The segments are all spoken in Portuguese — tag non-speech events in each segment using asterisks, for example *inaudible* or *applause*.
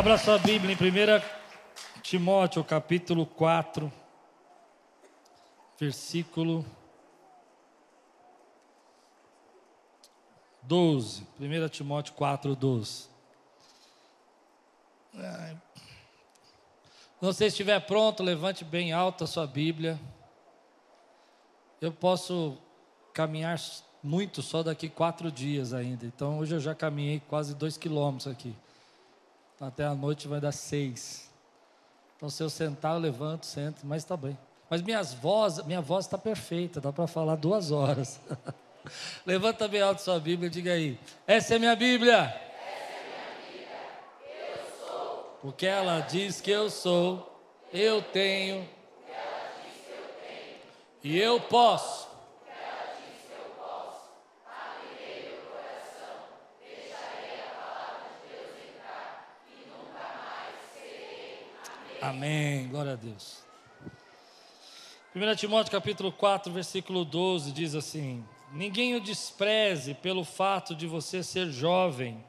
Abra sua Bíblia em 1 Timóteo, capítulo 4, versículo 12. 1 Timóteo 4, 12. Se você estiver pronto, levante bem alto a sua Bíblia. Eu posso caminhar muito só daqui quatro dias ainda. Então hoje eu já caminhei quase dois quilômetros aqui. Até a noite vai dar seis. Então se eu sentar, eu levanto, sento, mas está bem. Mas minhas voz, minha voz está perfeita, dá para falar duas horas. *laughs* Levanta bem alto sua Bíblia e diga aí: Essa é minha Bíblia. Essa é minha Bíblia. Eu sou. Porque ela diz que eu sou, eu tenho. E eu posso. Ela diz que eu posso. Abrirei meu coração. Deixarei a palavra de Deus entrar e nunca mais serei. Amém. Glória a Deus. 1 Timóteo capítulo 4, versículo 12 diz assim: Ninguém o despreze pelo fato de você ser jovem,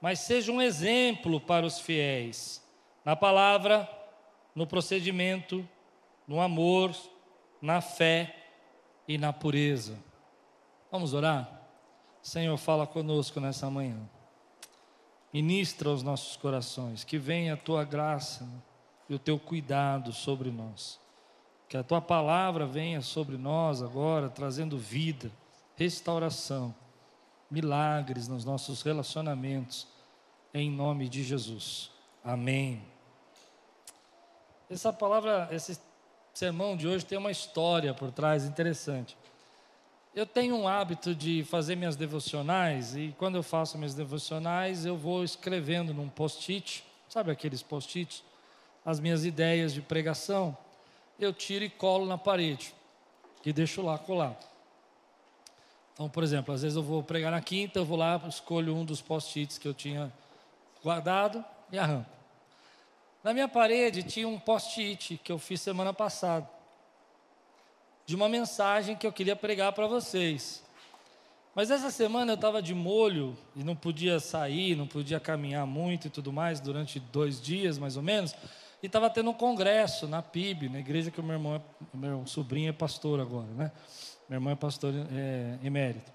mas seja um exemplo para os fiéis, na palavra, no procedimento, no amor, na fé e na pureza. Vamos orar? Senhor, fala conosco nessa manhã. Ministra aos nossos corações, que venha a tua graça e o teu cuidado sobre nós. Que a tua palavra venha sobre nós agora, trazendo vida, restauração, milagres nos nossos relacionamentos, em nome de Jesus. Amém. Essa palavra, esse sermão de hoje tem uma história por trás interessante. Eu tenho um hábito de fazer minhas devocionais e quando eu faço minhas devocionais eu vou escrevendo num post-it, sabe aqueles post-its, as minhas ideias de pregação eu tiro e colo na parede e deixo lá colar. Então, por exemplo, às vezes eu vou pregar na quinta, eu vou lá, escolho um dos post-its que eu tinha guardado e arranco. Na minha parede tinha um post-it que eu fiz semana passada, de uma mensagem que eu queria pregar para vocês. Mas essa semana eu estava de molho e não podia sair, não podia caminhar muito e tudo mais, durante dois dias mais ou menos. E estava tendo um congresso na PIB, na igreja que o meu irmão, o meu sobrinho é pastor agora, né? Meu irmão é pastor é, emérito.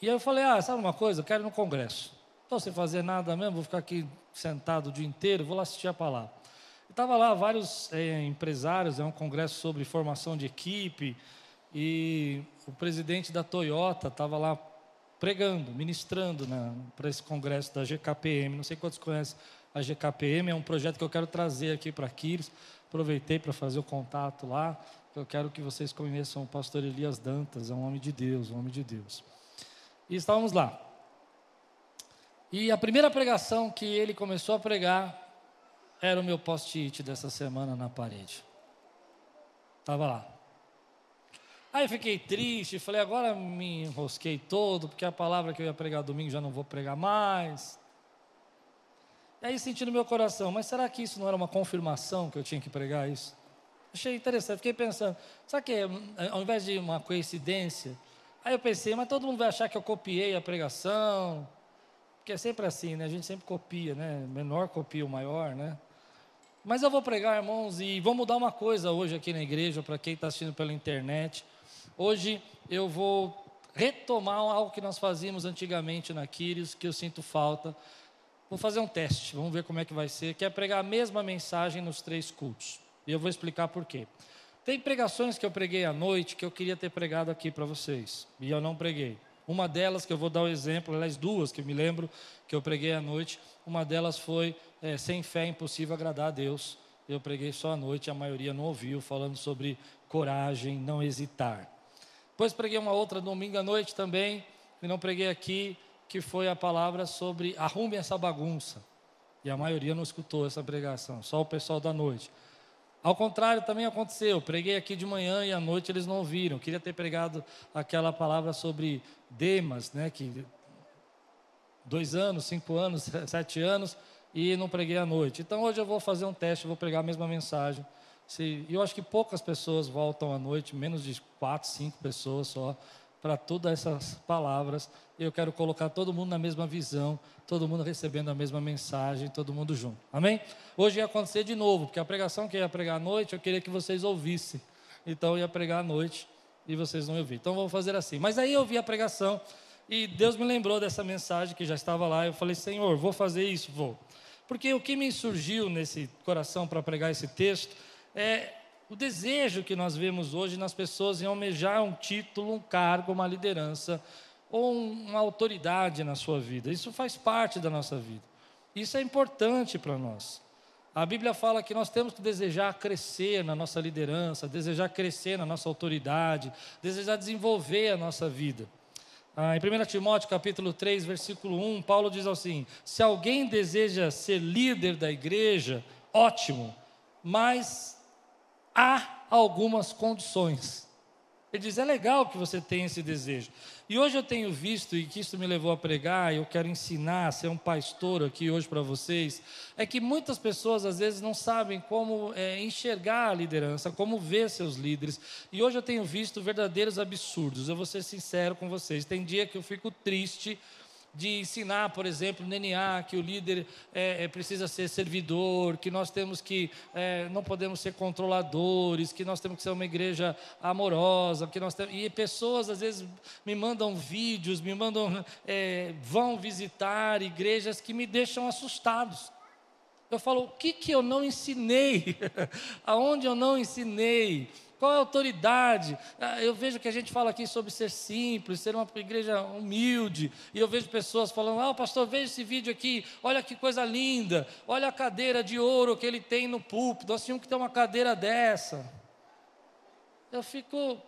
E aí eu falei, ah, sabe uma coisa? Eu quero ir no congresso. Não sem fazer nada mesmo, vou ficar aqui sentado o dia inteiro, vou lá assistir a palavra. Estava lá vários é, empresários, é um congresso sobre formação de equipe, e o presidente da Toyota estava lá pregando, ministrando né, para esse congresso da GKPM. Não sei quantos conhecem a GKPM, é um projeto que eu quero trazer aqui para Quiros. Aproveitei para fazer o contato lá. Eu quero que vocês conheçam o pastor Elias Dantas, é um homem de Deus, um homem de Deus. E estávamos lá. E a primeira pregação que ele começou a pregar era o meu post-it dessa semana na parede. Estava lá. Aí fiquei triste, falei, agora me enrosquei todo, porque a palavra que eu ia pregar domingo já não vou pregar mais. E aí senti no meu coração, mas será que isso não era uma confirmação que eu tinha que pregar isso? Achei interessante, fiquei pensando, será que ao invés de uma coincidência, aí eu pensei, mas todo mundo vai achar que eu copiei a pregação, porque é sempre assim, né? A gente sempre copia, né? Menor copia o maior, né? Mas eu vou pregar, irmãos, e vou mudar uma coisa hoje aqui na igreja, para quem está assistindo pela internet. Hoje eu vou retomar algo que nós fazíamos antigamente na Quírios, que eu sinto falta, Vou fazer um teste, vamos ver como é que vai ser, que é pregar a mesma mensagem nos três cultos. E eu vou explicar por quê. Tem pregações que eu preguei à noite que eu queria ter pregado aqui para vocês, e eu não preguei. Uma delas, que eu vou dar o um exemplo, aliás, duas que eu me lembro que eu preguei à noite, uma delas foi é, Sem fé é impossível agradar a Deus. Eu preguei só à noite, a maioria não ouviu, falando sobre coragem, não hesitar. Depois preguei uma outra domingo à noite também, e não preguei aqui, que foi a palavra sobre arrume essa bagunça. E a maioria não escutou essa pregação, só o pessoal da noite. Ao contrário, também aconteceu. Preguei aqui de manhã e à noite eles não ouviram. Queria ter pregado aquela palavra sobre Demas, né? Que dois anos, cinco anos, *laughs* sete anos e não preguei à noite. Então hoje eu vou fazer um teste, vou pregar a mesma mensagem. Se, eu acho que poucas pessoas voltam à noite, menos de quatro, cinco pessoas só para todas essas palavras. Eu quero colocar todo mundo na mesma visão, todo mundo recebendo a mesma mensagem, todo mundo junto. Amém? Hoje ia acontecer de novo, porque a pregação que eu ia pregar à noite, eu queria que vocês ouvissem. Então eu ia pregar à noite e vocês não ouviram. Então vamos fazer assim. Mas aí eu vi a pregação e Deus me lembrou dessa mensagem que já estava lá. Eu falei, Senhor, vou fazer isso? Vou. Porque o que me surgiu nesse coração para pregar esse texto é o desejo que nós vemos hoje nas pessoas em almejar um título, um cargo, uma liderança ou uma autoridade na sua vida. Isso faz parte da nossa vida. Isso é importante para nós. A Bíblia fala que nós temos que desejar crescer na nossa liderança, desejar crescer na nossa autoridade, desejar desenvolver a nossa vida. Ah, em 1 Timóteo capítulo 3, versículo 1, Paulo diz assim: Se alguém deseja ser líder da igreja, ótimo, mas há algumas condições. Ele diz: é legal que você tenha esse desejo. E hoje eu tenho visto, e que isso me levou a pregar, e eu quero ensinar, ser um pastor aqui hoje para vocês, é que muitas pessoas às vezes não sabem como é, enxergar a liderança, como ver seus líderes. E hoje eu tenho visto verdadeiros absurdos. Eu vou ser sincero com vocês. Tem dia que eu fico triste de ensinar, por exemplo, no que o líder é, é, precisa ser servidor, que nós temos que, é, não podemos ser controladores, que nós temos que ser uma igreja amorosa, que nós temos, e pessoas às vezes me mandam vídeos, me mandam, é, vão visitar igrejas que me deixam assustados. Eu falo, o que, que eu não ensinei? *laughs* Aonde eu não ensinei? Qual é a autoridade? Ah, eu vejo que a gente fala aqui sobre ser simples, ser uma igreja humilde, e eu vejo pessoas falando: Ah, pastor, veja esse vídeo aqui, olha que coisa linda, olha a cadeira de ouro que ele tem no púlpito, nós tínhamos que ter uma cadeira dessa. Eu fico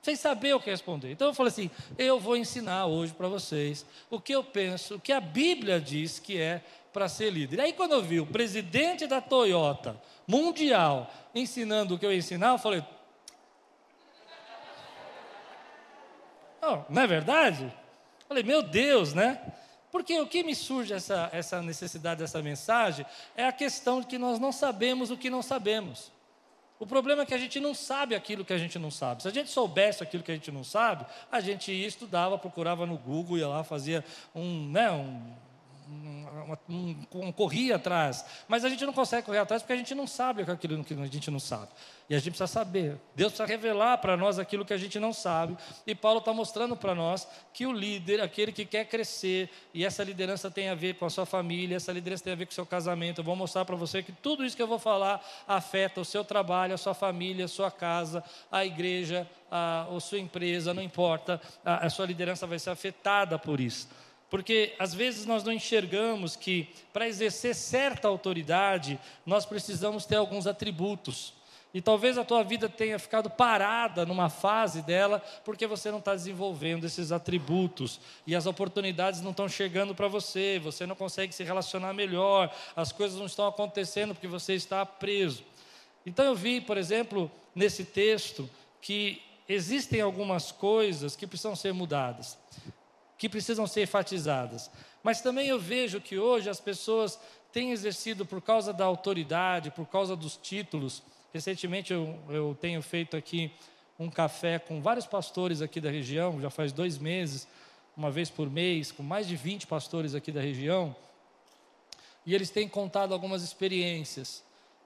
sem saber o que responder. Então eu falei assim: eu vou ensinar hoje para vocês o que eu penso, o que a Bíblia diz que é para ser líder. Aí quando eu vi o presidente da Toyota mundial ensinando o que eu ia ensinar, eu falei. Oh, não é verdade? Eu falei, meu Deus, né? Porque o que me surge essa, essa necessidade dessa mensagem é a questão de que nós não sabemos o que não sabemos. O problema é que a gente não sabe aquilo que a gente não sabe. Se a gente soubesse aquilo que a gente não sabe, a gente ia, estudava, procurava no Google, ia lá, fazia um, né, um um, um, corria atrás. Mas a gente não consegue correr atrás porque a gente não sabe aquilo que a gente não sabe. E a gente precisa saber. Deus precisa revelar para nós aquilo que a gente não sabe. E Paulo está mostrando para nós que o líder, aquele que quer crescer, e essa liderança tem a ver com a sua família, essa liderança tem a ver com o seu casamento. Eu vou mostrar para você que tudo isso que eu vou falar afeta o seu trabalho, a sua família, a sua casa, a igreja, a, a sua empresa, não importa. A, a sua liderança vai ser afetada por isso. Porque às vezes nós não enxergamos que para exercer certa autoridade, nós precisamos ter alguns atributos. E talvez a tua vida tenha ficado parada numa fase dela, porque você não está desenvolvendo esses atributos. E as oportunidades não estão chegando para você, você não consegue se relacionar melhor, as coisas não estão acontecendo porque você está preso. Então eu vi, por exemplo, nesse texto, que existem algumas coisas que precisam ser mudadas que precisam ser enfatizadas. Mas também eu vejo que hoje as pessoas têm exercido, por causa da autoridade, por causa dos títulos. Recentemente eu, eu tenho feito aqui um café com vários pastores aqui da região, já faz dois meses, uma vez por mês, com mais de 20 pastores aqui da região. E eles têm contado algumas experiências,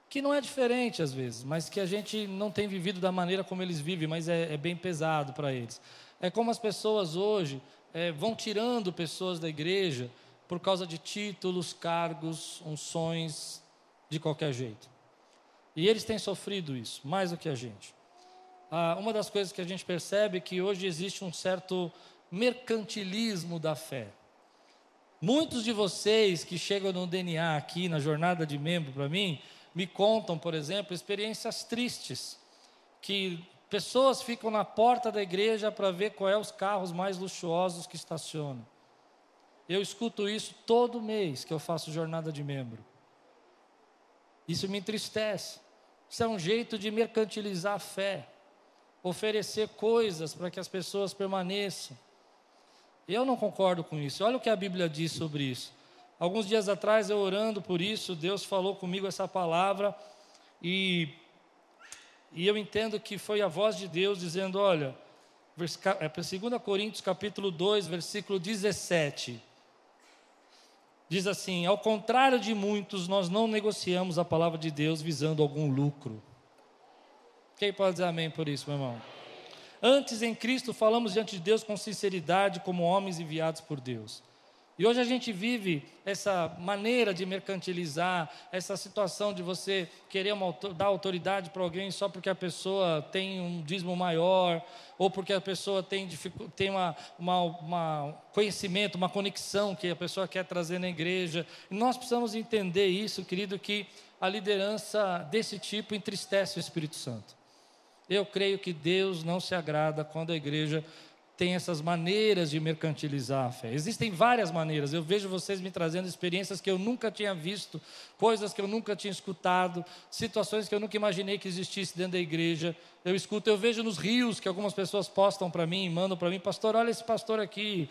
que não é diferente às vezes, mas que a gente não tem vivido da maneira como eles vivem, mas é, é bem pesado para eles. É como as pessoas hoje é, vão tirando pessoas da igreja por causa de títulos, cargos, unções, de qualquer jeito. E eles têm sofrido isso, mais do que a gente. Ah, uma das coisas que a gente percebe é que hoje existe um certo mercantilismo da fé. Muitos de vocês que chegam no DNA aqui, na jornada de membro para mim, me contam, por exemplo, experiências tristes, que Pessoas ficam na porta da igreja para ver qual é os carros mais luxuosos que estacionam. Eu escuto isso todo mês que eu faço jornada de membro. Isso me entristece. Isso é um jeito de mercantilizar a fé, oferecer coisas para que as pessoas permaneçam. Eu não concordo com isso. Olha o que a Bíblia diz sobre isso. Alguns dias atrás, eu orando por isso, Deus falou comigo essa palavra e e eu entendo que foi a voz de Deus dizendo: olha, É para 2 Coríntios capítulo 2, versículo 17. Diz assim: Ao contrário de muitos, nós não negociamos a palavra de Deus visando algum lucro. Quem pode dizer amém por isso, meu irmão? Antes, em Cristo, falamos diante de Deus com sinceridade, como homens enviados por Deus. E hoje a gente vive essa maneira de mercantilizar, essa situação de você querer uma, dar autoridade para alguém só porque a pessoa tem um dízimo maior, ou porque a pessoa tem, tem uma, uma, uma conhecimento, uma conexão que a pessoa quer trazer na igreja. E nós precisamos entender isso, querido, que a liderança desse tipo entristece o Espírito Santo. Eu creio que Deus não se agrada quando a igreja tem essas maneiras de mercantilizar a fé. Existem várias maneiras. Eu vejo vocês me trazendo experiências que eu nunca tinha visto, coisas que eu nunca tinha escutado, situações que eu nunca imaginei que existisse dentro da igreja. Eu escuto, eu vejo nos rios que algumas pessoas postam para mim, mandam para mim, pastor, olha esse pastor aqui,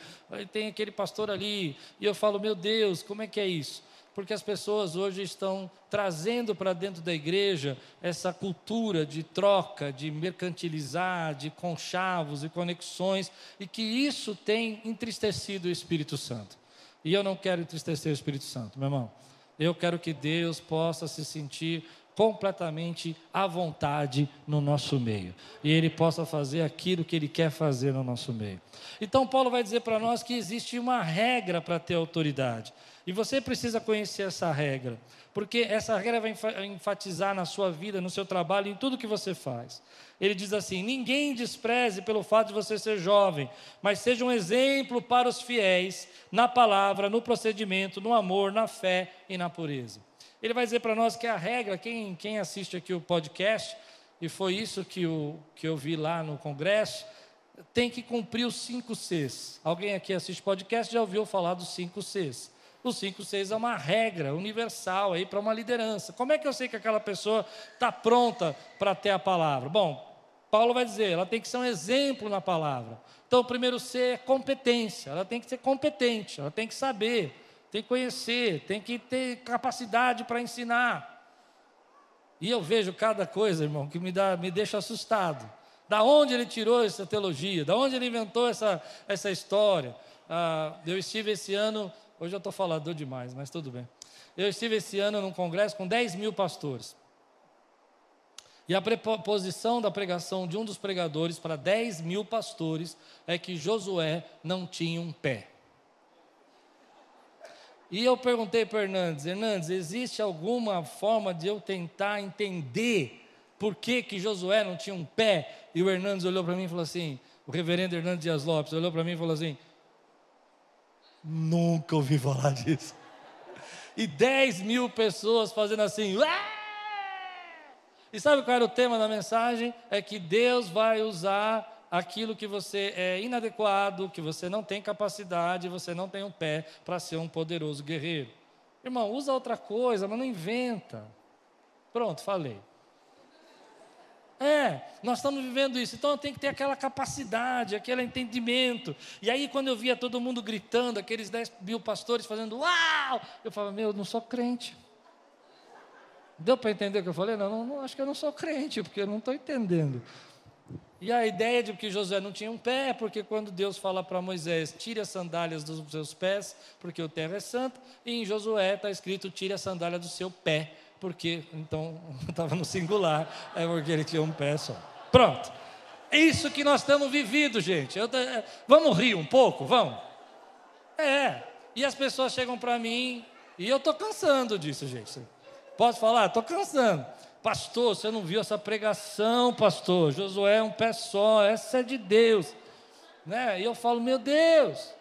tem aquele pastor ali. E eu falo, meu Deus, como é que é isso? Porque as pessoas hoje estão trazendo para dentro da igreja essa cultura de troca, de mercantilizar, de conchavos e conexões, e que isso tem entristecido o Espírito Santo. E eu não quero entristecer o Espírito Santo, meu irmão. Eu quero que Deus possa se sentir completamente à vontade no nosso meio. E Ele possa fazer aquilo que Ele quer fazer no nosso meio. Então, Paulo vai dizer para nós que existe uma regra para ter autoridade. E você precisa conhecer essa regra, porque essa regra vai enfatizar na sua vida, no seu trabalho, em tudo que você faz. Ele diz assim: ninguém despreze pelo fato de você ser jovem, mas seja um exemplo para os fiéis na palavra, no procedimento, no amor, na fé e na pureza. Ele vai dizer para nós que a regra, quem, quem assiste aqui o podcast, e foi isso que, o, que eu vi lá no congresso, tem que cumprir os cinco Cs. Alguém aqui assiste podcast já ouviu falar dos cinco Cs. O 5, 6 é uma regra universal aí para uma liderança. Como é que eu sei que aquela pessoa está pronta para ter a palavra? Bom, Paulo vai dizer, ela tem que ser um exemplo na palavra. Então, o primeiro C é competência. Ela tem que ser competente, ela tem que saber, tem que conhecer, tem que ter capacidade para ensinar. E eu vejo cada coisa, irmão, que me, dá, me deixa assustado. Da onde ele tirou essa teologia? Da onde ele inventou essa, essa história? Ah, eu estive esse ano Hoje eu estou falador demais, mas tudo bem. Eu estive esse ano num congresso com 10 mil pastores. E a preposição da pregação de um dos pregadores para 10 mil pastores é que Josué não tinha um pé. E eu perguntei para Hernandes, Hernandes, existe alguma forma de eu tentar entender por que, que Josué não tinha um pé? E o Hernandes olhou para mim e falou assim, o reverendo Hernandes Dias Lopes olhou para mim e falou assim, Nunca ouvi falar disso. E 10 mil pessoas fazendo assim. E sabe qual era o tema da mensagem? É que Deus vai usar aquilo que você é inadequado, que você não tem capacidade, você não tem um pé para ser um poderoso guerreiro. Irmão, usa outra coisa, mas não inventa. Pronto, falei. É, nós estamos vivendo isso, então eu tenho que ter aquela capacidade, aquele entendimento. E aí, quando eu via todo mundo gritando, aqueles 10 mil pastores fazendo uau, eu falava, meu, eu não sou crente. Deu para entender o que eu falei? Não, não, acho que eu não sou crente, porque eu não estou entendendo. E a ideia de que Josué não tinha um pé, porque quando Deus fala para Moisés, tire as sandálias dos seus pés, porque o terra é santo, e em Josué está escrito, tire a sandália do seu pé, porque então *laughs* estava no singular, é porque ele tinha um pé só. Pronto. É isso que nós estamos vivendo, gente. Eu, vamos rir um pouco, vamos? É. E as pessoas chegam para mim e eu estou cansando disso, gente. Posso falar? Estou cansando. Pastor, você não viu essa pregação, pastor? Josué é um pé só, essa é de Deus. Né? E eu falo, meu Deus.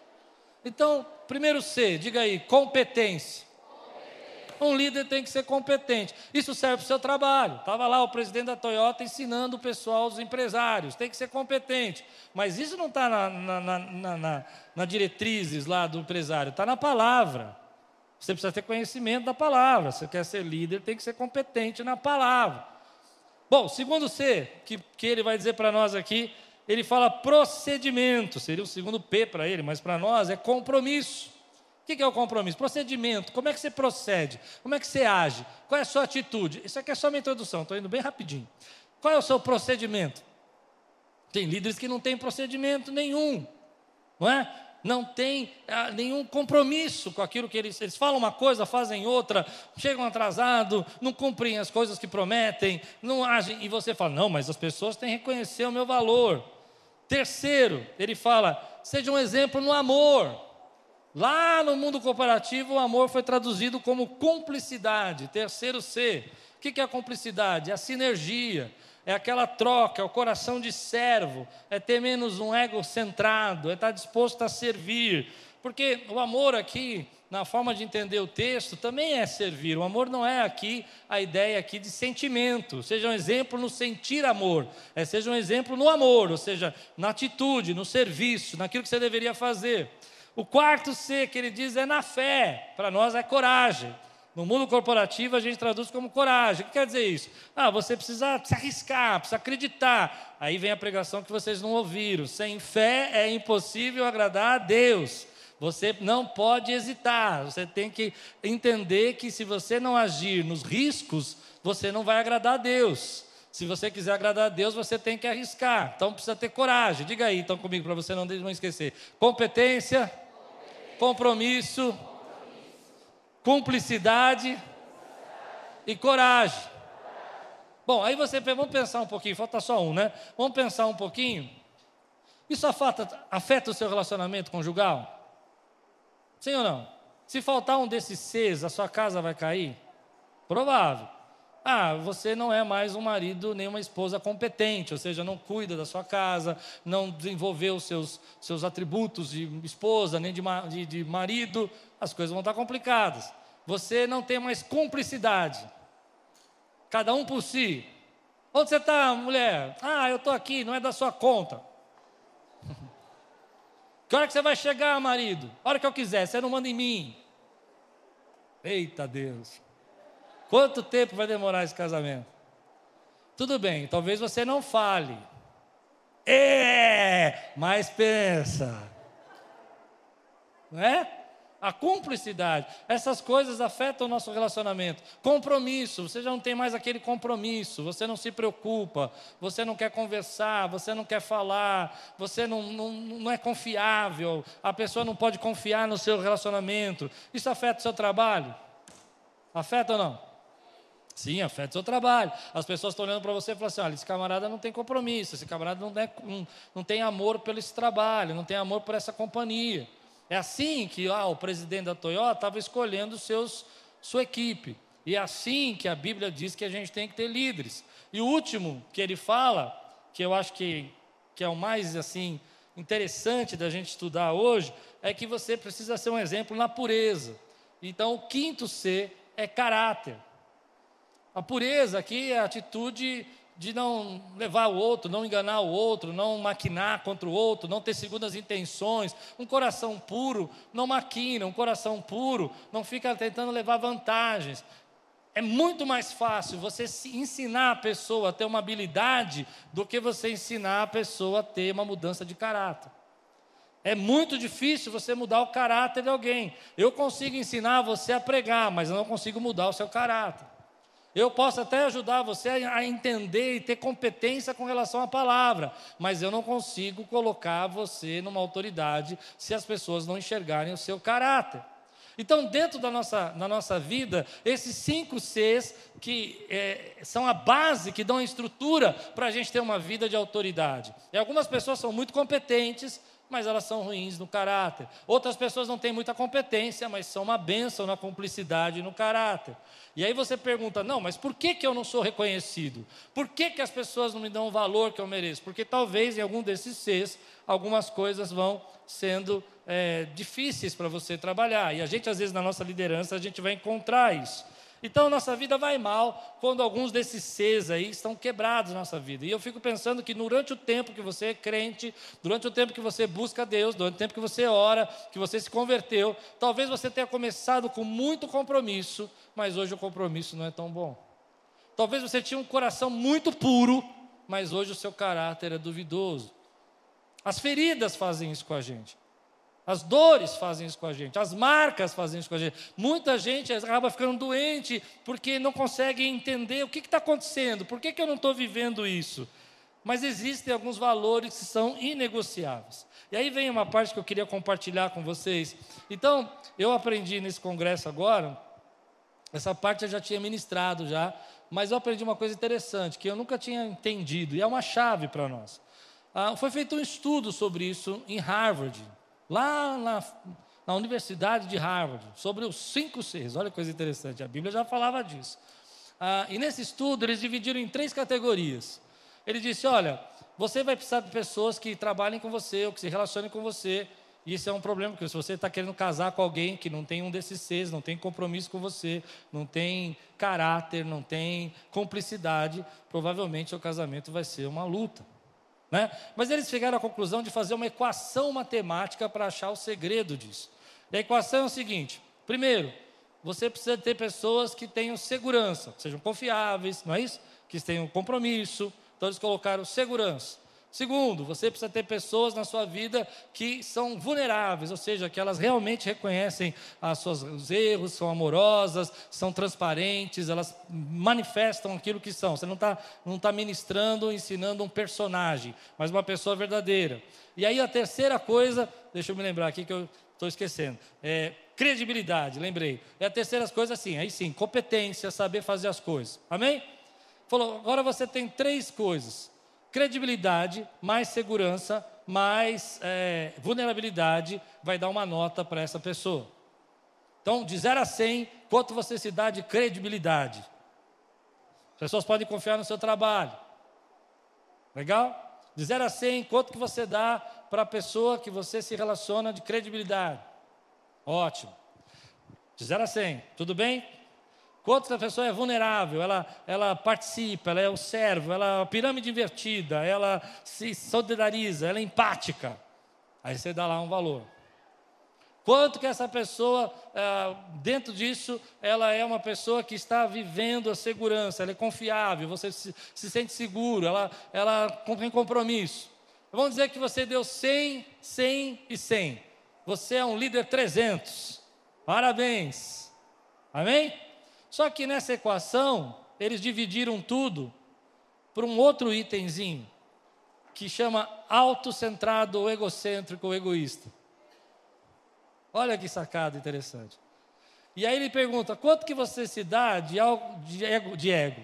Então, primeiro C, diga aí, competência. Um líder tem que ser competente. Isso serve para o seu trabalho. Estava lá o presidente da Toyota ensinando o pessoal, os empresários, tem que ser competente. Mas isso não está na, na, na, na, na diretrizes lá do empresário, está na palavra. Você precisa ter conhecimento da palavra. Você quer ser líder, tem que ser competente na palavra. Bom, segundo C, que, que ele vai dizer para nós aqui, ele fala procedimento, seria o segundo P para ele, mas para nós é compromisso. O que é o compromisso? Procedimento. Como é que você procede? Como é que você age? Qual é a sua atitude? Isso aqui é só uma introdução, estou indo bem rapidinho. Qual é o seu procedimento? Tem líderes que não têm procedimento nenhum, não é? Não tem ah, nenhum compromisso com aquilo que eles, eles falam uma coisa, fazem outra, chegam atrasados, não cumprem as coisas que prometem, não agem, e você fala, não, mas as pessoas têm que reconhecer o meu valor. Terceiro, ele fala, seja um exemplo no amor. Lá no mundo corporativo, o amor foi traduzido como cumplicidade. Terceiro C. O que é a cumplicidade? É a sinergia, é aquela troca, é o coração de servo, é ter menos um ego centrado, é estar disposto a servir. Porque o amor aqui, na forma de entender o texto, também é servir. O amor não é aqui a ideia aqui de sentimento. Seja um exemplo no sentir amor, é seja um exemplo no amor, ou seja, na atitude, no serviço, naquilo que você deveria fazer. O quarto C que ele diz é na fé, para nós é coragem. No mundo corporativo a gente traduz como coragem. O que quer dizer isso? Ah, você precisa se arriscar, precisa acreditar. Aí vem a pregação que vocês não ouviram. Sem fé é impossível agradar a Deus. Você não pode hesitar. Você tem que entender que se você não agir nos riscos, você não vai agradar a Deus. Se você quiser agradar a Deus, você tem que arriscar. Então precisa ter coragem. Diga aí, então comigo para você não, não esquecer. Competência compromisso, cumplicidade e coragem. Bom, aí você vamos pensar um pouquinho, falta só um, né? Vamos pensar um pouquinho. Isso afeta, afeta o seu relacionamento conjugal? Sim ou não? Se faltar um desses seis, a sua casa vai cair? Provável. Ah, você não é mais um marido nem uma esposa competente, ou seja, não cuida da sua casa, não desenvolveu os seus, seus atributos de esposa nem de, de, de marido, as coisas vão estar complicadas. Você não tem mais cumplicidade, cada um por si. Onde você está, mulher? Ah, eu estou aqui, não é da sua conta. *laughs* Que hora que você vai chegar, marido? A hora que eu quiser, você não manda em mim. Eita Deus. Quanto tempo vai demorar esse casamento? Tudo bem, talvez você não fale. É, mas pensa. Não é? A cumplicidade, essas coisas afetam o nosso relacionamento. Compromisso, você já não tem mais aquele compromisso, você não se preocupa, você não quer conversar, você não quer falar, você não, não, não é confiável, a pessoa não pode confiar no seu relacionamento. Isso afeta o seu trabalho? Afeta ou não? Sim, afeta o seu trabalho. As pessoas estão olhando para você e falam assim: olha, esse camarada não tem compromisso, esse camarada não, é, não, não tem amor pelo esse trabalho, não tem amor por essa companhia. É assim que ah, o presidente da Toyota estava escolhendo seus, sua equipe. E é assim que a Bíblia diz que a gente tem que ter líderes. E o último que ele fala, que eu acho que, que é o mais assim interessante da gente estudar hoje, é que você precisa ser um exemplo na pureza. Então, o quinto C é caráter. A pureza aqui é a atitude de não levar o outro, não enganar o outro, não maquinar contra o outro, não ter segundas intenções. Um coração puro não maquina, um coração puro não fica tentando levar vantagens. É muito mais fácil você ensinar a pessoa a ter uma habilidade do que você ensinar a pessoa a ter uma mudança de caráter. É muito difícil você mudar o caráter de alguém. Eu consigo ensinar você a pregar, mas eu não consigo mudar o seu caráter. Eu posso até ajudar você a entender e ter competência com relação à palavra, mas eu não consigo colocar você numa autoridade se as pessoas não enxergarem o seu caráter. Então, dentro da nossa, da nossa vida, esses cinco Cs que é, são a base, que dão a estrutura para a gente ter uma vida de autoridade. E algumas pessoas são muito competentes, mas elas são ruins no caráter. Outras pessoas não têm muita competência, mas são uma bênção na cumplicidade e no caráter. E aí você pergunta: não, mas por que, que eu não sou reconhecido? Por que, que as pessoas não me dão o valor que eu mereço? Porque talvez em algum desses Cs, algumas coisas vão sendo é, difíceis para você trabalhar. E a gente, às vezes, na nossa liderança, a gente vai encontrar isso. Então, nossa vida vai mal quando alguns desses Cs aí estão quebrados na nossa vida. E eu fico pensando que durante o tempo que você é crente, durante o tempo que você busca Deus, durante o tempo que você ora, que você se converteu, talvez você tenha começado com muito compromisso, mas hoje o compromisso não é tão bom. Talvez você tinha um coração muito puro, mas hoje o seu caráter é duvidoso. As feridas fazem isso com a gente. As dores fazem isso com a gente, as marcas fazem isso com a gente. Muita gente acaba ficando doente porque não consegue entender o que está acontecendo, por que, que eu não estou vivendo isso. Mas existem alguns valores que são inegociáveis. E aí vem uma parte que eu queria compartilhar com vocês. Então, eu aprendi nesse congresso agora, essa parte eu já tinha ministrado já, mas eu aprendi uma coisa interessante que eu nunca tinha entendido e é uma chave para nós. Ah, foi feito um estudo sobre isso em Harvard, lá na, na Universidade de Harvard, sobre os cinco Cs. Olha que coisa interessante, a Bíblia já falava disso. Ah, e nesse estudo eles dividiram em três categorias. Ele disse: olha, você vai precisar de pessoas que trabalhem com você ou que se relacionem com você. E isso é um problema, porque se você está querendo casar com alguém que não tem um desses Cs, não tem compromisso com você, não tem caráter, não tem cumplicidade, provavelmente o casamento vai ser uma luta. Né? Mas eles chegaram à conclusão de fazer uma equação matemática para achar o segredo disso. E a equação é o seguinte: primeiro, você precisa ter pessoas que tenham segurança, que sejam confiáveis, não é isso? Que tenham compromisso. Então eles colocaram segurança. Segundo, você precisa ter pessoas na sua vida que são vulneráveis, ou seja, que elas realmente reconhecem as suas, os erros, são amorosas, são transparentes, elas manifestam aquilo que são. Você não está não tá ministrando, ensinando um personagem, mas uma pessoa verdadeira. E aí a terceira coisa, deixa eu me lembrar aqui que eu estou esquecendo, é credibilidade, lembrei. E a terceira coisa, assim, aí sim, competência, saber fazer as coisas. Amém? Falou, agora você tem três coisas credibilidade, mais segurança, mais é, vulnerabilidade, vai dar uma nota para essa pessoa. Então, de 0 a 100, quanto você se dá de credibilidade? As pessoas podem confiar no seu trabalho. Legal? De 0 a 100, quanto que você dá para a pessoa que você se relaciona de credibilidade? Ótimo. De 0 a 100, tudo bem? Quanto a pessoa é vulnerável, ela, ela participa, ela é o servo, ela é a pirâmide invertida, ela se solidariza, ela é empática. Aí você dá lá um valor. Quanto que essa pessoa, é, dentro disso, ela é uma pessoa que está vivendo a segurança, ela é confiável, você se, se sente seguro, ela, ela tem compromisso. Vamos dizer que você deu 100, 100 e 100. Você é um líder 300. Parabéns. Amém? Só que nessa equação, eles dividiram tudo por um outro itemzinho, que chama autocentrado ou egocêntrico ou egoísta. Olha que sacada interessante. E aí ele pergunta: quanto que você se dá de, de ego, de ego,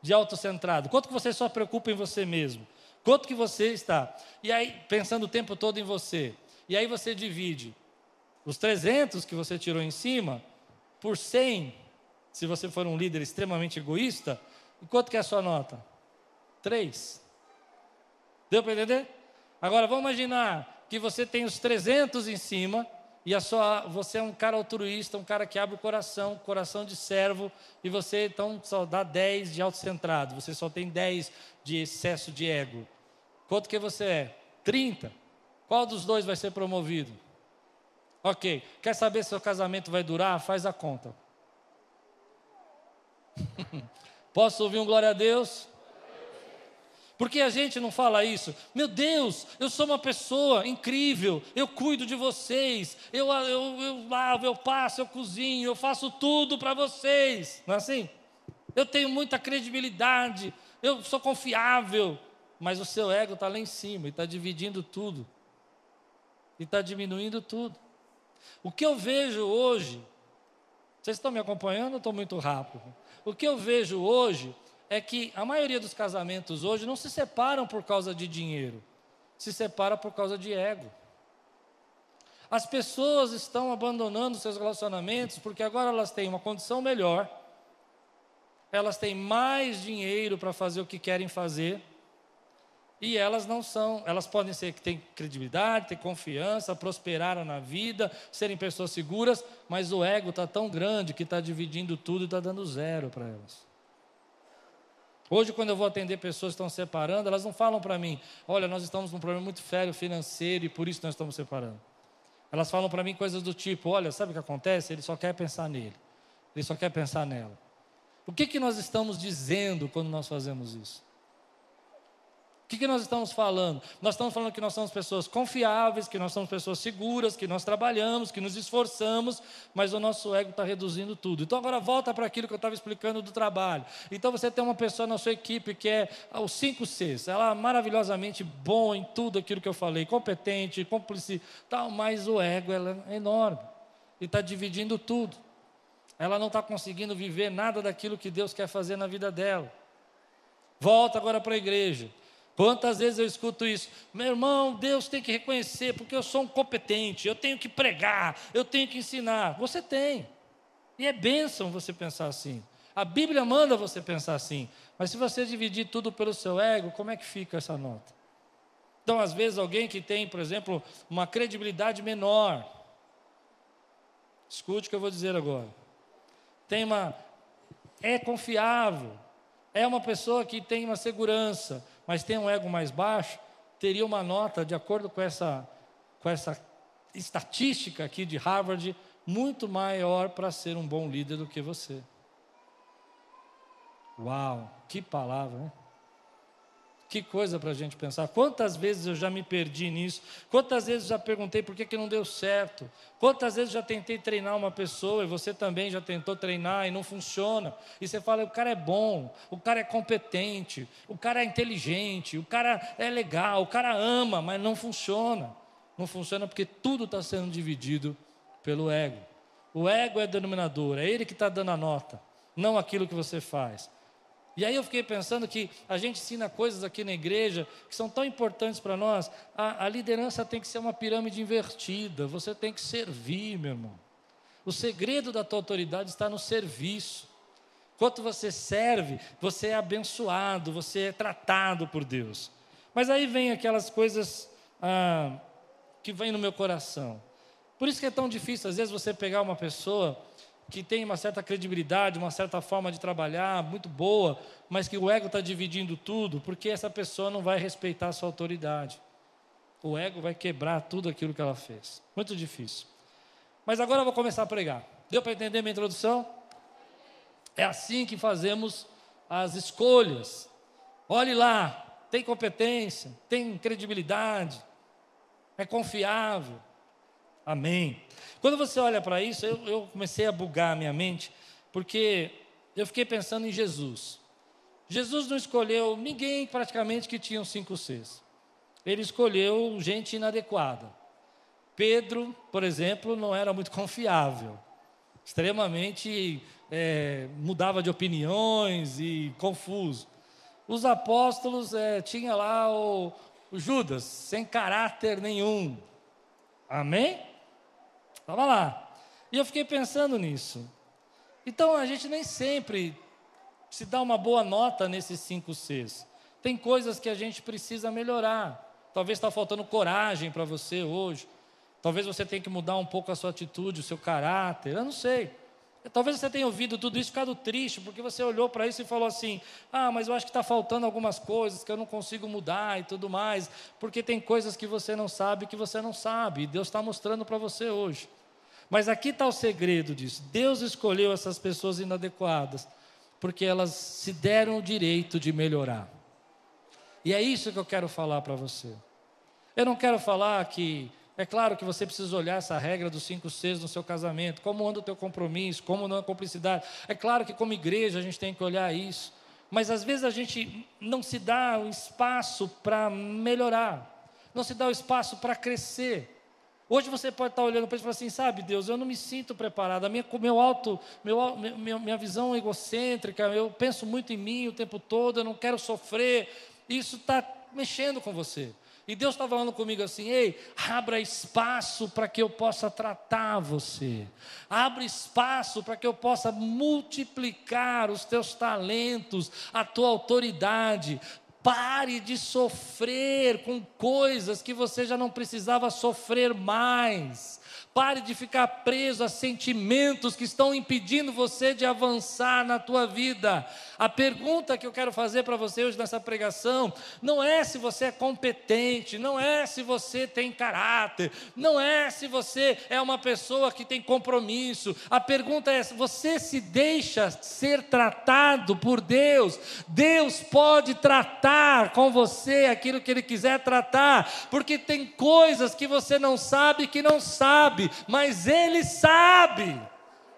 de autocentrado? Quanto que você só preocupa em você mesmo? Quanto que você está? E aí, pensando o tempo todo em você. E aí você divide os 300 que você tirou em cima por 100 se você for um líder extremamente egoísta, quanto que é a sua nota? Três. Deu para entender? Agora vamos imaginar que você tem os 300 em cima e a sua, você é um cara altruísta, um cara que abre o coração, coração de servo, e você então só dá 10 de autocentrado, você só tem 10 de excesso de ego. Quanto que você é? 30. Qual dos dois vai ser promovido? Ok. Quer saber se o casamento vai durar? Faz a conta. Posso ouvir um glória a Deus? Porque a gente não fala isso. Meu Deus, eu sou uma pessoa incrível, eu cuido de vocês, eu, eu, eu lavo, eu passo, eu cozinho, eu faço tudo para vocês. Não é assim? Eu tenho muita credibilidade, eu sou confiável, mas o seu ego está lá em cima e está dividindo tudo, e está diminuindo tudo. O que eu vejo hoje, vocês estão me acompanhando ou estou muito rápido? O que eu vejo hoje é que a maioria dos casamentos hoje não se separam por causa de dinheiro, se separa por causa de ego. As pessoas estão abandonando seus relacionamentos porque agora elas têm uma condição melhor, elas têm mais dinheiro para fazer o que querem fazer, e elas não são, elas podem ser que têm credibilidade, têm confiança, prosperaram na vida, serem pessoas seguras, mas o ego está tão grande que está dividindo tudo e está dando zero para elas. Hoje, quando eu vou atender pessoas que estão separando, elas não falam para mim: olha, nós estamos num problema muito sério financeiro e por isso nós estamos separando. Elas falam para mim coisas do tipo: olha, sabe o que acontece? Ele só quer pensar nele, ele só quer pensar nela. O que, que nós estamos dizendo quando nós fazemos isso? O que, que nós estamos falando? Nós estamos falando que nós somos pessoas confiáveis, que nós somos pessoas seguras, que nós trabalhamos, que nos esforçamos, mas o nosso ego está reduzindo tudo. Então agora volta para aquilo que eu estava explicando do trabalho. Então você tem uma pessoa na sua equipe que é os 5 Cs, ela é maravilhosamente bom em tudo aquilo que eu falei, competente, cúmplice, tal, mas o ego ela é enorme e está dividindo tudo. Ela não está conseguindo viver nada daquilo que Deus quer fazer na vida dela. Volta agora para a igreja. Quantas vezes eu escuto isso? Meu irmão, Deus tem que reconhecer, porque eu sou um competente, eu tenho que pregar, eu tenho que ensinar. Você tem. E é bênção você pensar assim. A Bíblia manda você pensar assim. Mas se você dividir tudo pelo seu ego, como é que fica essa nota? Então, às vezes, alguém que tem, por exemplo, uma credibilidade menor. Escute o que eu vou dizer agora. Tem uma. É confiável. É uma pessoa que tem uma segurança mas tem um ego mais baixo, teria uma nota, de acordo com essa, com essa estatística aqui de Harvard, muito maior para ser um bom líder do que você. Uau, que palavra, né? Que coisa para a gente pensar. Quantas vezes eu já me perdi nisso? Quantas vezes já perguntei por que, que não deu certo? Quantas vezes já tentei treinar uma pessoa e você também já tentou treinar e não funciona? E você fala: o cara é bom, o cara é competente, o cara é inteligente, o cara é legal, o cara ama, mas não funciona. Não funciona porque tudo está sendo dividido pelo ego. O ego é denominador, é ele que está dando a nota, não aquilo que você faz. E aí eu fiquei pensando que a gente ensina coisas aqui na igreja que são tão importantes para nós. A, a, liderança tem que ser uma pirâmide invertida. Você tem que servir, meu irmão. O segredo da tua autoridade está no serviço. Quanto você serve, você é abençoado, você é tratado por Deus. Mas aí vem aquelas coisas ah, que vêm no meu coração. Por isso que é tão difícil, às vezes, você pegar uma pessoa que tem uma certa credibilidade, uma certa forma de trabalhar muito boa, mas que o ego está dividindo tudo, porque essa pessoa não vai respeitar a sua autoridade. O ego vai quebrar tudo aquilo que ela fez. Muito difícil. Mas agora eu vou começar a pregar. Deu para entender minha introdução? É assim que fazemos as escolhas. Olhe lá, tem competência, tem credibilidade, é confiável. Amém. Quando você olha para isso, eu, eu, comecei a bugar a minha mente, porque eu fiquei pensando em Jesus. Jesus não escolheu ninguém praticamente que tinha cinco Cs. Ele escolheu gente inadequada. Pedro, por exemplo, não era muito *laughs* confiável, extremamente é, mudava de opiniões e confuso. Os apóstolos é, tinha lá o, o Judas, sem caráter nenhum. Amém? Estava lá. E eu fiquei pensando nisso. Então a gente nem sempre se dá uma boa nota nesses cinco Cs. Tem coisas que a gente precisa melhorar. Talvez está faltando coragem para você hoje. Talvez você tenha que mudar um pouco a sua atitude, o seu caráter. Eu não sei. Talvez você tenha ouvido tudo isso ficado triste, porque você olhou para isso e falou assim: ah, mas eu acho que está faltando algumas coisas que eu não consigo mudar e tudo mais, porque tem coisas que você não sabe que você não sabe, e Deus está mostrando para você hoje. Mas aqui está o segredo disso: Deus escolheu essas pessoas inadequadas, porque elas se deram o direito de melhorar. E é isso que eu quero falar para você. Eu não quero falar que, é claro que você precisa olhar essa regra dos cinco Cs no seu casamento, como anda o teu compromisso, como anda a cumplicidade. É claro que como igreja a gente tem que olhar isso. Mas às vezes a gente não se dá o espaço para melhorar, não se dá o espaço para crescer. Hoje você pode estar olhando para isso e falar assim, sabe, Deus, eu não me sinto preparado. A minha, meu alto, meu, minha, minha visão egocêntrica, eu penso muito em mim o tempo todo, eu não quero sofrer. Isso está mexendo com você. E Deus está falando comigo assim: ei, abra espaço para que eu possa tratar você. Abra espaço para que eu possa multiplicar os teus talentos, a tua autoridade. Pare de sofrer com coisas que você já não precisava sofrer mais. Pare de ficar preso a sentimentos que estão impedindo você de avançar na tua vida. A pergunta que eu quero fazer para você hoje nessa pregação não é se você é competente, não é se você tem caráter, não é se você é uma pessoa que tem compromisso. A pergunta é: você se deixa ser tratado por Deus? Deus pode tratar com você aquilo que Ele quiser tratar, porque tem coisas que você não sabe que não sabe, mas Ele sabe.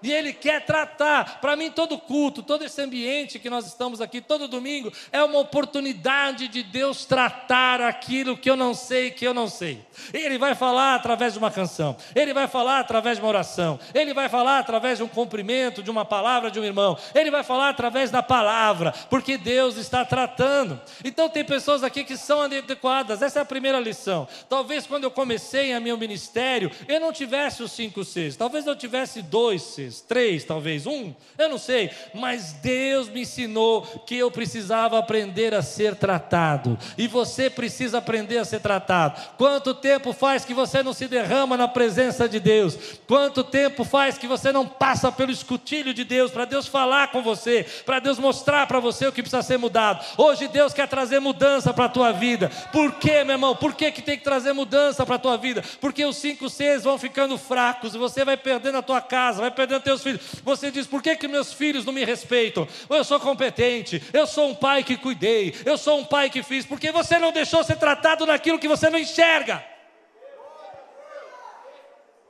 E Ele quer tratar. Para mim, todo culto, todo esse ambiente que nós estamos aqui, todo domingo, é uma oportunidade de Deus tratar aquilo que eu não sei, que eu não sei. Ele vai falar através de uma canção, Ele vai falar através de uma oração, Ele vai falar através de um cumprimento, de uma palavra de um irmão, Ele vai falar através da palavra, porque Deus está tratando. Então, tem pessoas aqui que são adequadas, essa é a primeira lição. Talvez quando eu comecei a meu ministério, eu não tivesse os cinco Cs, talvez eu tivesse dois Cs três, talvez um, eu não sei, mas Deus me ensinou que eu precisava aprender a ser tratado, e você precisa aprender a ser tratado. Quanto tempo faz que você não se derrama na presença de Deus? Quanto tempo faz que você não passa pelo escutilho de Deus para Deus falar com você, para Deus mostrar para você o que precisa ser mudado? Hoje Deus quer trazer mudança para a tua vida. Por quê, meu irmão? Por que, que tem que trazer mudança para a tua vida? Porque os cinco Cs vão ficando fracos e você vai perdendo a tua casa, vai perdendo teus filhos. Você diz: por que, que meus filhos não me respeitam? Eu sou competente, eu sou um pai que cuidei, eu sou um pai que fiz, porque você não deixou ser tratado naquilo que você não enxerga.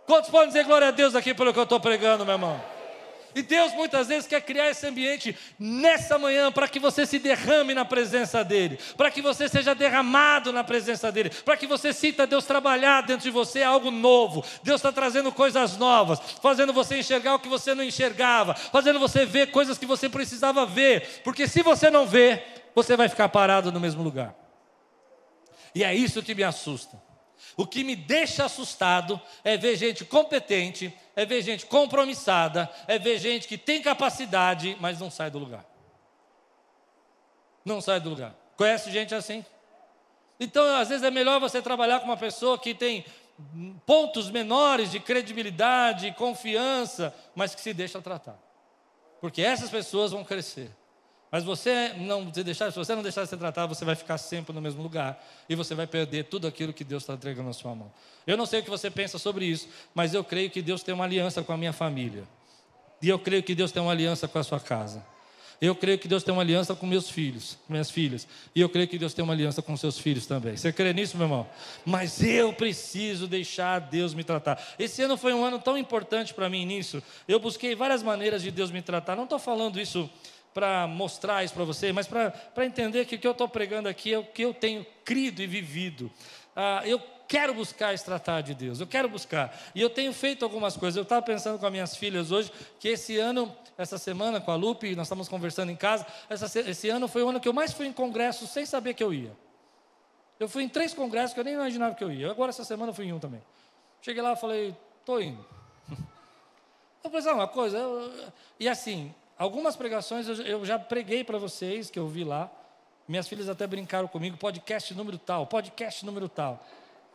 Quantos podem dizer glória a Deus aqui pelo que eu estou pregando, meu irmão? E Deus muitas vezes quer criar esse ambiente nessa manhã para que você se derrame na presença dEle, para que você seja derramado na presença dEle, para que você sinta Deus trabalhar dentro de você algo novo. Deus está trazendo coisas novas, fazendo você enxergar o que você não enxergava, fazendo você ver coisas que você precisava ver, porque se você não vê, você vai ficar parado no mesmo lugar. E é isso que me assusta. O que me deixa assustado é ver gente competente, é ver gente compromissada, é ver gente que tem capacidade, mas não sai do lugar. Não sai do lugar. Conhece gente assim? Então, às vezes é melhor você trabalhar com uma pessoa que tem pontos menores de credibilidade, confiança, mas que se deixa tratar. Porque essas pessoas vão crescer. Mas você não deixar, se você não deixar de ser tratado, você vai ficar sempre no mesmo lugar e você vai perder tudo aquilo que Deus está entregando na sua mão. Eu não sei o que você pensa sobre isso, mas eu creio que Deus tem uma aliança com a minha família. E eu creio que Deus tem uma aliança com a sua casa. Eu creio que Deus tem uma aliança com meus filhos, minhas filhas. E eu creio que Deus tem uma aliança com seus filhos também. Você crê nisso, meu irmão? Mas eu preciso deixar Deus me tratar. Esse ano foi um ano tão importante para mim nisso. Eu busquei várias maneiras de Deus me tratar. Não estou falando isso para mostrar isso para você, mas para entender que o que eu estou pregando aqui é o que eu tenho crido e vivido. Ah, eu quero buscar esse tratado de Deus, eu quero buscar. E eu tenho feito algumas coisas. Eu estava pensando com as minhas filhas hoje que esse ano, essa semana com a Lupe, nós estamos conversando em casa, essa, esse ano foi o ano que eu mais fui em congresso sem saber que eu ia. Eu fui em três congressos que eu nem imaginava que eu ia. Agora essa semana eu fui em um também. Cheguei lá e falei, estou indo. *laughs* Eu falei, uma coisa, eu... e assim, Algumas pregações eu, já preguei para vocês, que eu vi lá. Minhas filhas até brincaram comigo, podcast número tal, podcast número tal.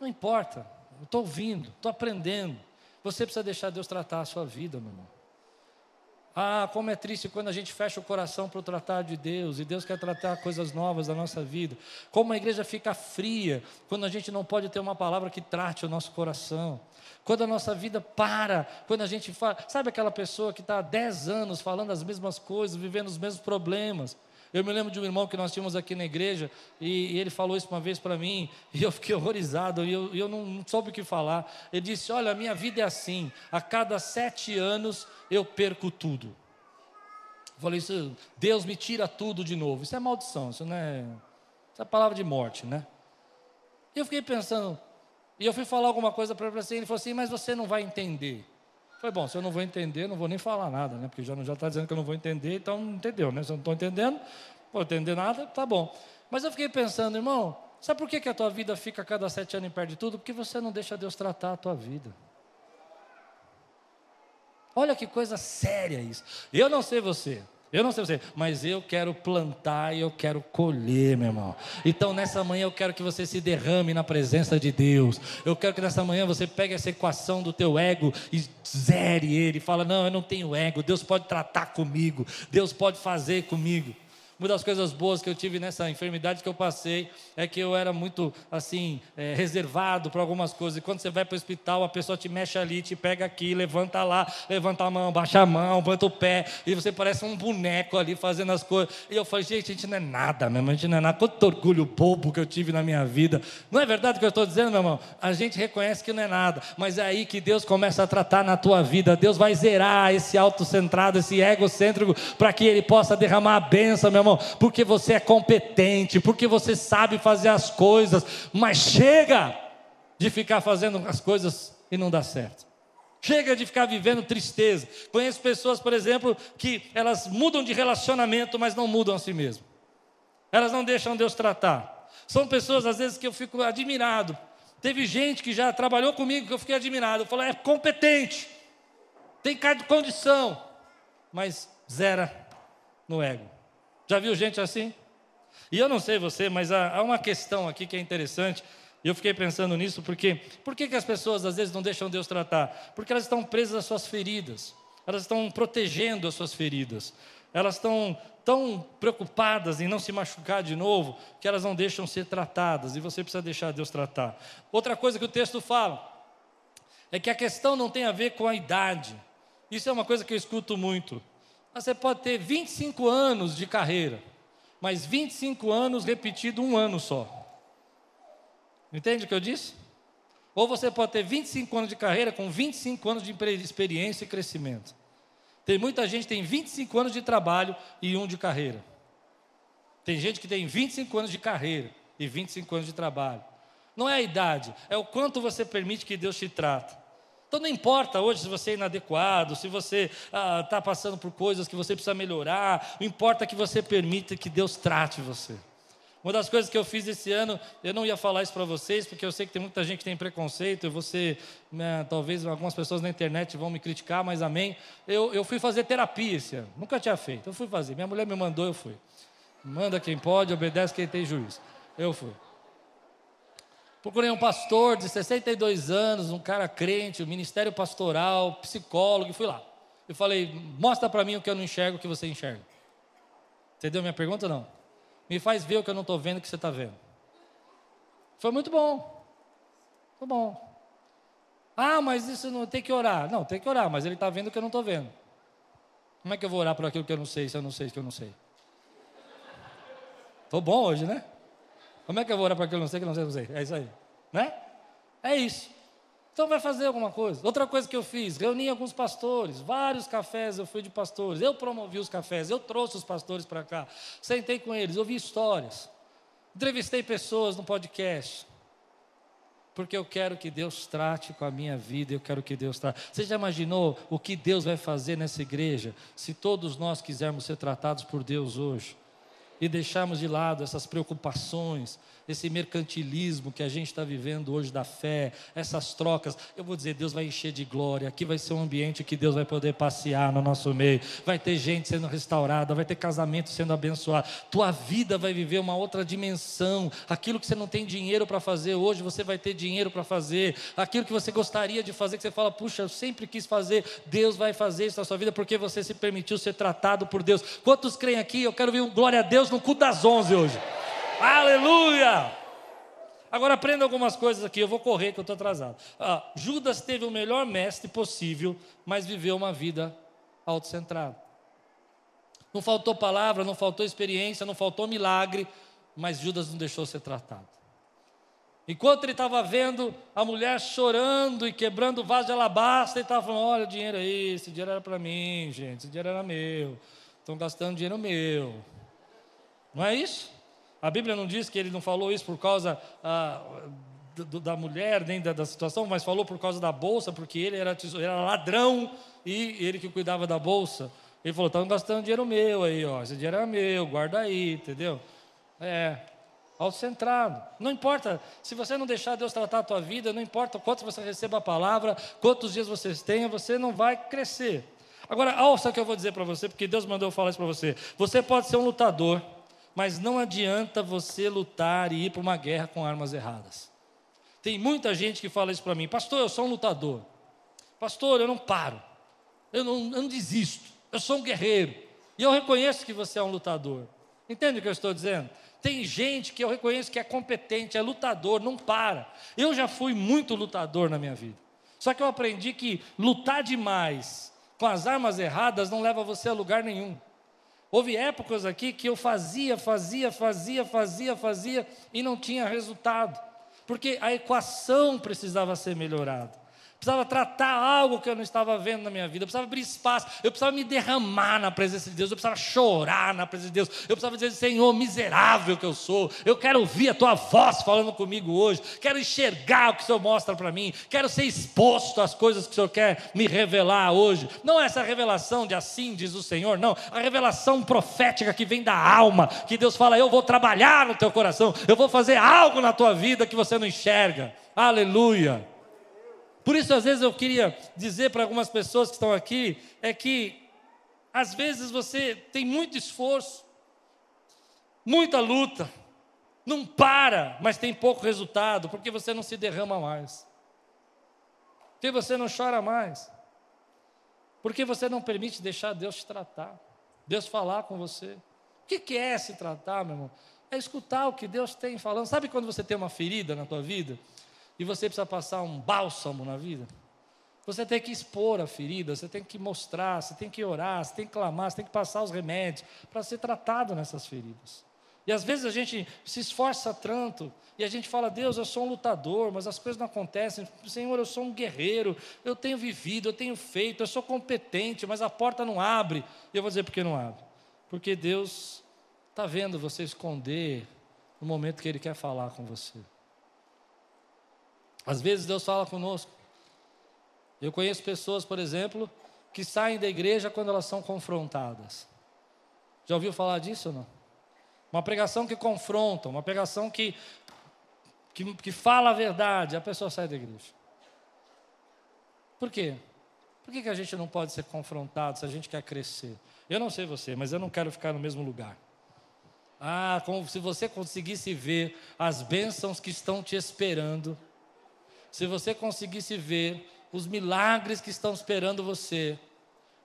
Não importa, eu estou ouvindo, estou aprendendo. Você precisa deixar Deus tratar a sua vida, meu irmão. Ah, como é triste quando a gente fecha o coração para o tratado de Deus e Deus quer tratar coisas novas da nossa vida. Como a igreja fica fria quando a gente não pode ter uma palavra que trate o nosso coração. Quando a nossa vida para, quando a gente fala. Sabe aquela pessoa que está há 10 anos falando as mesmas coisas, vivendo os mesmos problemas? Eu me lembro de um irmão que nós tínhamos aqui na igreja, e, e ele falou isso uma vez para mim, *laughs* e eu fiquei horrorizado, e eu, eu não, não soube o que falar. Ele disse: Olha, a minha vida é assim, a cada sete anos eu perco tudo. Eu falei isso, Deus me tira tudo de novo. Isso é maldição, isso não é. Isso é palavra de morte, né? E eu fiquei pensando, e eu fui falar alguma coisa para ele, ele falou assim, mas você não vai entender. Foi bom, se eu não vou entender, não vou nem falar nada, né? Porque já já está dizendo que eu não vou entender, então não entendeu, né? Se eu não estou entendendo, vou entender nada, tá bom. Mas eu fiquei pensando, irmão, sabe por que, que a tua vida fica a cada sete anos e perde tudo? Porque você não deixa Deus tratar a tua vida. Olha que coisa séria isso. Eu não sei você, Eu não sei você, mas eu quero plantar e eu quero colher, meu irmão. Então nessa manhã eu quero que você se derrame na presença de Deus. Eu quero que nessa manhã você pegue essa equação do teu ego e zere ele. Fala, não, eu não tenho ego. Deus pode tratar comigo. Deus pode fazer comigo. Uma das coisas boas que eu tive nessa enfermidade que eu passei é que eu era muito, assim, é, reservado para algumas coisas. E quando você vai para o hospital, a pessoa te mexe ali, te pega aqui, levanta lá, levanta a mão, baixa a mão, levanta o pé, e você parece um boneco ali fazendo as coisas. E eu falei, gente, a gente não é nada mesmo, a gente não é nada. Quanto orgulho bobo que eu tive na minha vida. Não é verdade o que eu estou dizendo, meu irmão? A gente reconhece que não é nada, mas é aí que Deus começa a tratar na tua vida. Deus vai zerar esse autocentrado, esse egocêntrico, para que Ele possa derramar a bênção, meu porque você é competente, porque você sabe fazer as coisas, mas chega de ficar fazendo as coisas e não dá certo. Chega de ficar vivendo tristeza. Conheço pessoas, por exemplo, que elas mudam de relacionamento, mas não mudam a si mesmas. Elas não deixam Deus tratar. São pessoas, às vezes, que eu fico admirado. Teve gente que já trabalhou comigo que eu fiquei admirado. Eu falei, é competente, tem condição, mas zera no ego. Já viu gente assim? E eu não sei você, mas há, há uma questão aqui que é interessante. E eu fiquei pensando nisso porque por que, que as pessoas às vezes não deixam Deus tratar? Porque elas estão presas às suas feridas. Elas estão protegendo as suas feridas. Elas estão tão preocupadas em não se machucar de novo que elas não deixam ser tratadas. E você precisa deixar Deus tratar. Outra coisa que o texto fala é que a questão não tem a ver com a idade. Isso é uma coisa que eu escuto muito. Você pode ter 25 anos de carreira, mas 25 anos repetido um ano só. Entende o que eu disse? Ou você pode ter 25 anos de carreira com 25 anos de experiência e crescimento. Tem muita gente que tem 25 anos de trabalho e um de carreira. Tem gente que tem 25 anos de carreira e 25 anos de trabalho. Não é a idade, é o quanto você permite que Deus te trate. Então não importa hoje se você é inadequado, se você está ah, passando por coisas que você precisa melhorar, não importa que você permita que Deus trate você. Uma das coisas que eu fiz esse ano, eu não ia falar isso para vocês, porque eu sei que tem muita gente que tem preconceito, você, né, talvez algumas pessoas na internet vão me criticar, mas amém. Eu, eu fui fazer terapia esse ano, nunca tinha feito, eu fui fazer. Minha mulher me mandou, eu fui. Manda quem pode, obedece quem tem juízo. Eu fui. Procurei um pastor de 62 anos, um cara crente, um ministério pastoral, psicólogo, e fui lá. Eu falei, mostra para mim o que eu não enxergo, o que você enxerga. Entendeu minha pergunta não? Me faz ver o que eu não estou vendo, o que você está vendo. Foi muito bom. Foi bom. Ah, mas isso não tem que orar. Não, tem que orar, mas ele está vendo o que eu não estou vendo. Como é que eu vou orar por aquilo que eu não sei, se eu não sei o que eu não sei? Estou bom hoje, né? Como é que eu vou orar para aquilo não sei, que não sei, não? É isso aí. Né? É isso. Então vai fazer alguma coisa. Outra coisa que eu fiz, reuni alguns pastores, vários cafés eu fui de pastores, eu promovi os cafés, eu trouxe os pastores para cá, sentei com eles, ouvi histórias, entrevistei pessoas no podcast, porque eu quero que Deus trate com a minha vida, eu quero que Deus trate. Você já imaginou o que Deus vai fazer nessa igreja se todos nós quisermos ser tratados por Deus hoje? E deixarmos de lado essas preocupações, esse mercantilismo que a gente está vivendo hoje da fé, essas trocas. Eu vou dizer, Deus vai encher de glória. Aqui vai ser um ambiente que Deus vai poder passear no nosso meio. Vai ter gente sendo restaurada, vai ter casamento sendo abençoado. Tua vida vai viver uma outra dimensão. Aquilo que você não tem dinheiro para fazer hoje, você vai ter dinheiro para fazer. Aquilo que você gostaria de fazer, que você fala, puxa, eu sempre quis fazer. Deus vai fazer isso na sua vida porque você se permitiu ser tratado por Deus. Quantos creem aqui? Eu quero ver um glória a Deus no culto das 11 hoje. Aleluia! Agora aprenda algumas coisas aqui, eu vou correr que eu estou atrasado. Ah, Judas teve o melhor mestre possível, mas viveu uma vida autocentrada. Não faltou palavra, não faltou experiência, não faltou milagre, mas Judas não deixou ser tratado. Enquanto ele estava vendo a mulher chorando e quebrando o vaso de alabastro, ele estava falando: Olha, o dinheiro aí, esse dinheiro era para mim, gente, esse dinheiro era meu. Estão gastando dinheiro meu. Não é isso? A Bíblia não diz que ele não falou isso por causa ah, da mulher, nem da, da, situação, mas falou por causa da bolsa, porque ele era, era ladrão e ele que cuidava da bolsa. Ele falou: estão gastando dinheiro meu aí, ó. Esse dinheiro é meu, guarda aí, entendeu? É, autocentrado. Não importa, se você não deixar Deus tratar a tua vida, não importa quanto você receba a palavra, quantos dias você tenha, você não vai crescer. Agora, ouça o que eu vou dizer para você, porque Deus mandou eu falar isso para você. Você pode ser um lutador, mas não adianta você lutar e ir para uma guerra com armas erradas. Tem muita gente que fala isso para mim, pastor, eu sou um lutador. Pastor, eu não paro. Eu não, eu não desisto. Eu sou um guerreiro. E eu reconheço que você é um lutador. Entende o que eu estou dizendo? Tem gente que eu reconheço que é competente, é lutador, não para. Eu já fui muito lutador na minha vida. Só que eu aprendi que lutar demais com as armas erradas não leva você a lugar nenhum. Houve épocas aqui que eu fazia, fazia, fazia, fazia, fazia e não tinha resultado, porque a equação precisava ser melhorada precisava tratar algo que eu não estava vendo na minha vida, eu precisava abrir espaço, eu precisava me derramar na presença de Deus, eu precisava chorar na presença de Deus, eu precisava dizer, Senhor, miserável que eu sou, eu quero ouvir a tua voz falando comigo hoje, quero enxergar o que o Senhor mostra para mim, quero ser exposto às coisas que o Senhor quer me revelar hoje. Não é essa revelação de assim diz o Senhor, não, a revelação profética que vem da alma, que Deus fala, eu vou trabalhar no teu coração, eu vou fazer algo na tua vida que você não enxerga. Aleluia. Por isso, às vezes, eu queria dizer para algumas pessoas que estão aqui, é que às vezes você tem muito esforço, muita luta, não para, mas tem pouco resultado, porque você não se derrama mais, porque você não chora mais, porque você não permite deixar Deus te tratar, Deus falar com você. O que é se tratar, meu irmão? É escutar o que Deus tem falando. Sabe quando você tem uma ferida na tua vida? E você precisa passar um bálsamo na vida. Você tem que expor a ferida, você tem que mostrar, você tem que orar, você tem que clamar, você tem que passar os remédios para ser tratado nessas feridas. E às vezes a gente se esforça tanto e a gente fala, Deus, eu sou um lutador, mas as coisas não acontecem. Senhor, eu sou um guerreiro, eu tenho vivido, eu tenho feito, eu sou competente, mas a porta não abre. E eu vou dizer por que não abre? Porque Deus está vendo você esconder no momento que Ele quer falar com você. Às vezes Deus fala conosco. Eu conheço pessoas, por exemplo, que saem da igreja quando elas são confrontadas. Já ouviu falar disso ou não? Uma pregação que confronta, uma pregação que, que, que fala a verdade, a pessoa sai da igreja. Por quê? Por que, que a gente não pode ser confrontado se a gente quer crescer? Eu não sei você, mas eu não quero ficar no mesmo lugar. Ah, como se você conseguisse ver as bênçãos que estão te esperando se você conseguisse ver os milagres que estão esperando você,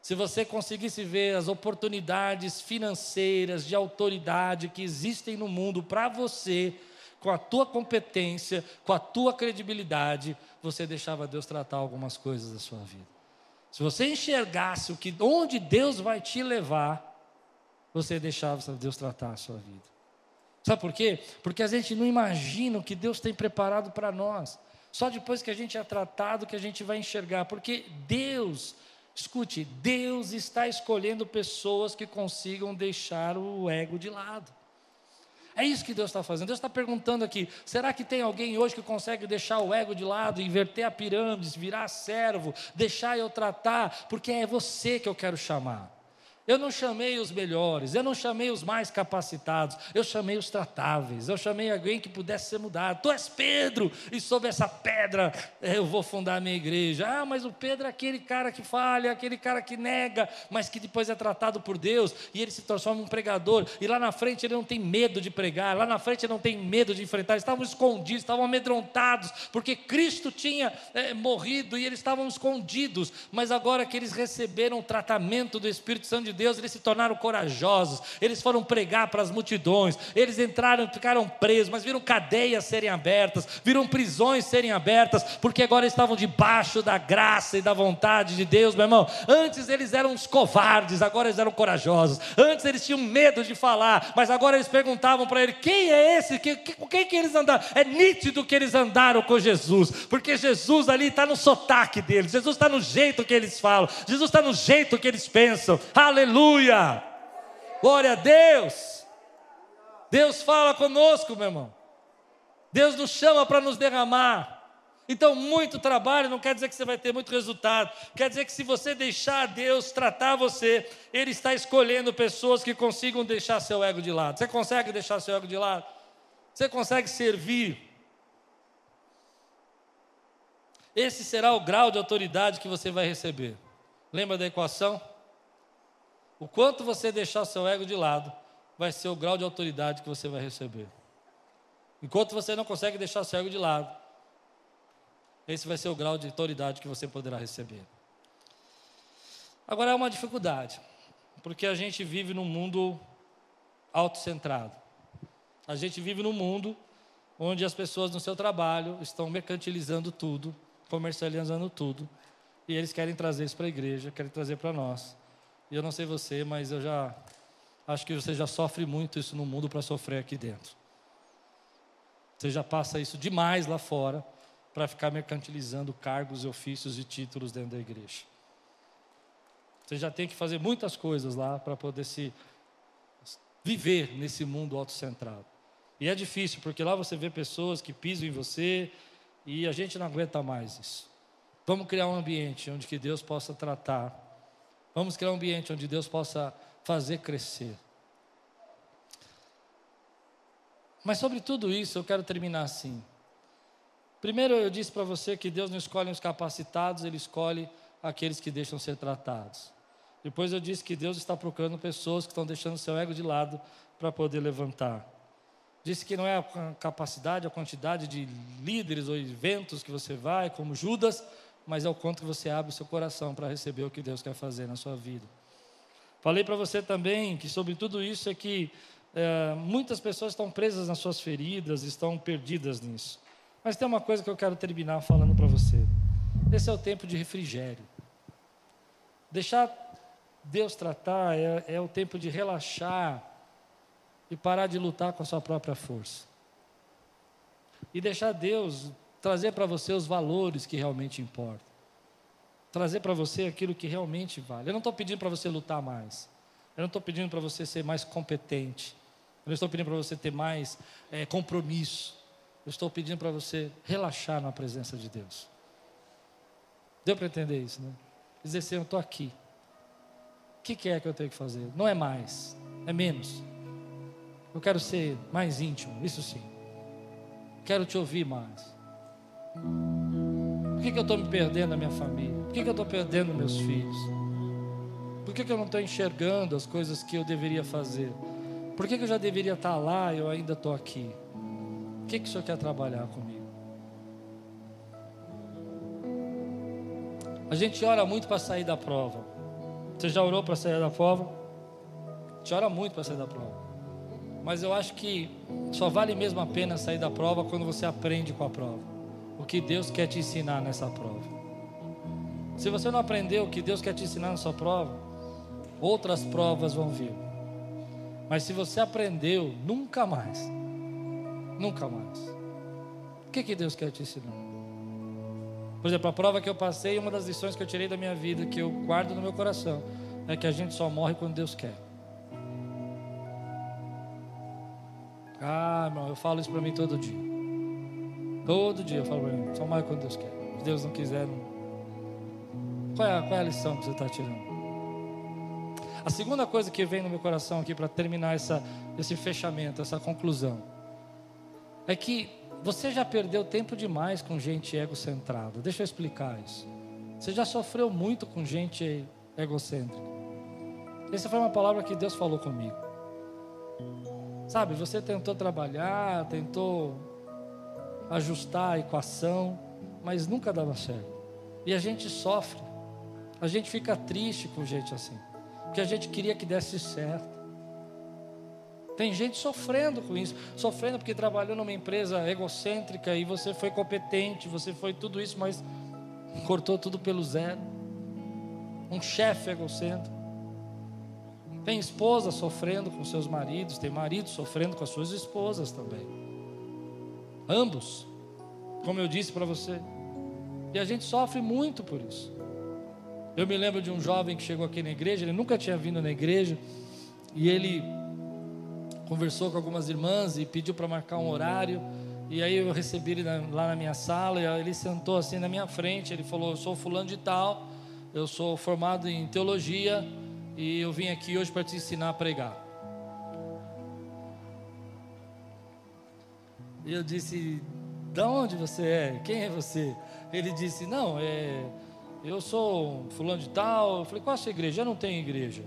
se você conseguisse ver as oportunidades financeiras de autoridade que existem no mundo para você, com a tua competência, com a tua credibilidade, você deixava Deus tratar algumas coisas da sua vida. Se você enxergasse o que onde Deus vai te levar, você deixava Deus tratar a sua vida. Sabe por quê? Porque a gente não imagina o que Deus tem preparado para nós. Só depois que a gente é tratado que a gente vai enxergar, porque Deus, escute, Deus está escolhendo pessoas que consigam deixar o ego de lado. É isso que Deus está fazendo. Deus está perguntando aqui: será que tem alguém hoje que consegue deixar o ego de lado, inverter a pirâmide, virar servo, deixar eu tratar? Porque é você que eu quero chamar. Eu não chamei os melhores, eu não chamei os mais capacitados, eu chamei os tratáveis, eu chamei alguém que pudesse ser mudado. Tu és Pedro, e sob essa pedra eu vou fundar a minha igreja. Ah, mas o Pedro é aquele cara que falha, aquele cara que nega, mas que depois é tratado por Deus e ele se transforma em um pregador. E lá na frente ele não tem medo de pregar, lá na frente ele não tem medo de enfrentar. Eles estavam escondidos, estavam amedrontados, porque Cristo tinha é, morrido e eles estavam escondidos. Mas agora que eles receberam o tratamento do Espírito Santo de Deus, eles se tornaram corajosos, eles foram pregar para as multidões, eles entraram, ficaram presos, mas viram cadeias serem abertas, viram prisões serem abertas, porque agora estavam debaixo da graça e da vontade de Deus, meu irmão. Antes eles eram os covardes, agora eles eram corajosos. Antes eles tinham medo de falar, mas agora eles perguntavam para ele: quem é esse? Com quem que eles andaram? É nítido que eles andaram com Jesus, porque Jesus ali está no sotaque deles, Jesus está no jeito que eles falam, Jesus está no jeito que eles pensam. Aleluia Aleluia! Glória a Deus! Deus fala conosco, meu irmão. Deus nos chama para nos derramar. Então, muito trabalho não quer dizer que você vai ter muito resultado. Quer dizer que se você deixar Deus tratar você, Ele está escolhendo pessoas que consigam deixar seu ego de lado. Você consegue deixar seu ego de lado? Você consegue servir? Esse será o grau de autoridade que você vai receber. Lembra da equação? O quanto você deixar seu ego de lado, vai ser o grau de autoridade que você vai receber. Enquanto você não consegue deixar seu ego de lado, esse vai ser o grau de autoridade que você poderá receber. Agora é uma dificuldade, porque a gente vive num mundo autocentrado. A gente vive num mundo onde as pessoas no seu trabalho estão mercantilizando tudo, comercializando tudo, e eles querem trazer isso para a igreja, querem trazer para nós. E eu não sei você, mas eu já acho que você já sofre muito isso no mundo para sofrer aqui dentro. Você já passa isso demais lá fora para ficar mercantilizando cargos, ofícios e títulos dentro da igreja. Você já tem que fazer muitas coisas lá para poder se viver nesse mundo autocentrado. E é difícil, porque lá você vê pessoas que pisam em você e a gente não aguenta mais isso. Vamos criar um ambiente onde que Deus possa tratar. Vamos criar um ambiente onde Deus possa fazer crescer. Mas sobre tudo isso, eu quero terminar assim. Primeiro, eu disse para você que Deus não escolhe os capacitados, Ele escolhe aqueles que deixam ser tratados. Depois eu disse que Deus está procurando pessoas que estão deixando seu ego de lado para poder levantar. Disse que não é a capacidade, a quantidade de líderes ou eventos que você vai, como Judas, mas é o quanto você abre o seu coração para receber o que Deus quer fazer na sua vida. Falei para você também que sobre tudo isso é que é, muitas pessoas estão presas nas suas feridas, estão perdidas nisso. Mas tem uma coisa que eu quero terminar falando para você. Esse é o tempo de refrigério. Deixar Deus tratar é, é o tempo de relaxar e parar de lutar com a sua própria força. E deixar Deus trazer para você os valores que realmente importam. Trazer para você aquilo que realmente vale. Eu não estou pedindo para você lutar mais. Eu não estou pedindo para você ser mais competente. Eu não estou pedindo para você ter mais é, compromisso. Eu estou pedindo para você relaxar na presença de Deus. Deu para entender isso, né? Dizer assim, eu estou aqui. O que, que é que eu tenho que fazer? Não é mais, é menos. Eu quero ser mais íntimo, isso sim. Quero te ouvir mais. Por que, que eu estou me perdendo na minha família? Por que, que eu estou perdendo meus filhos? Por que, que eu não estou enxergando as coisas que eu deveria fazer? Por que, que eu já deveria estar lá e eu ainda estou aqui? O que, que o Senhor quer trabalhar comigo? A gente ora muito para sair da prova. Você já orou para sair da prova? A gente ora muito para sair da prova. Mas eu acho que só vale mesmo a pena sair da prova quando você aprende com a prova. O que Deus quer te ensinar nessa prova. Se você não aprendeu o que Deus quer te ensinar nessa prova, outras provas vão vir. Mas se você aprendeu, nunca mais. Nunca mais. O que, que Deus quer te ensinar? Por exemplo, a prova que eu passei, uma das lições que eu tirei da minha vida, que eu guardo no meu coração, é que a gente só morre quando Deus quer. Ah, irmão, eu falo isso para mim todo dia. Todo dia eu falo para mim, só morre quando Deus quer. Se Deus não quiser, não. Qual é, a, qual é a lição que você está tirando? A segunda coisa que vem no meu coração aqui para terminar essa, esse fechamento, essa conclusão, é que você já perdeu tempo demais com gente egocentrada. Deixa eu explicar isso. Você já sofreu muito com gente egocêntrica. Essa foi uma palavra que Deus falou comigo. Sabe, você tentou trabalhar, tentou ajustar a equação, mas nunca dava certo. E a gente sofre. A gente fica triste com gente assim. Porque a gente queria que desse certo. Tem gente sofrendo com isso, sofrendo porque trabalhou numa empresa egocêntrica e você foi competente, você foi tudo isso, mas cortou tudo pelo zero. Um chefe egocêntrico. Tem esposa sofrendo com seus maridos, tem marido sofrendo com as suas esposas também. Ambos, como eu disse para você. E a gente sofre muito por isso. Eu me lembro de um jovem que chegou aqui na igreja, ele nunca tinha vindo na igreja, e ele conversou com algumas irmãs e pediu para marcar um horário. E aí eu recebi ele lá na minha sala, e ele sentou assim na minha frente, ele falou: "Eu sou fulano de tal, eu sou formado em teologia e eu vim aqui hoje para te ensinar a pregar". E eu disse: "Da onde você é? Quem é você?" Ele disse: "Não, é eu sou fulano de tal". Eu falei: "Qual a sua igreja?" "Eu não tenho igreja".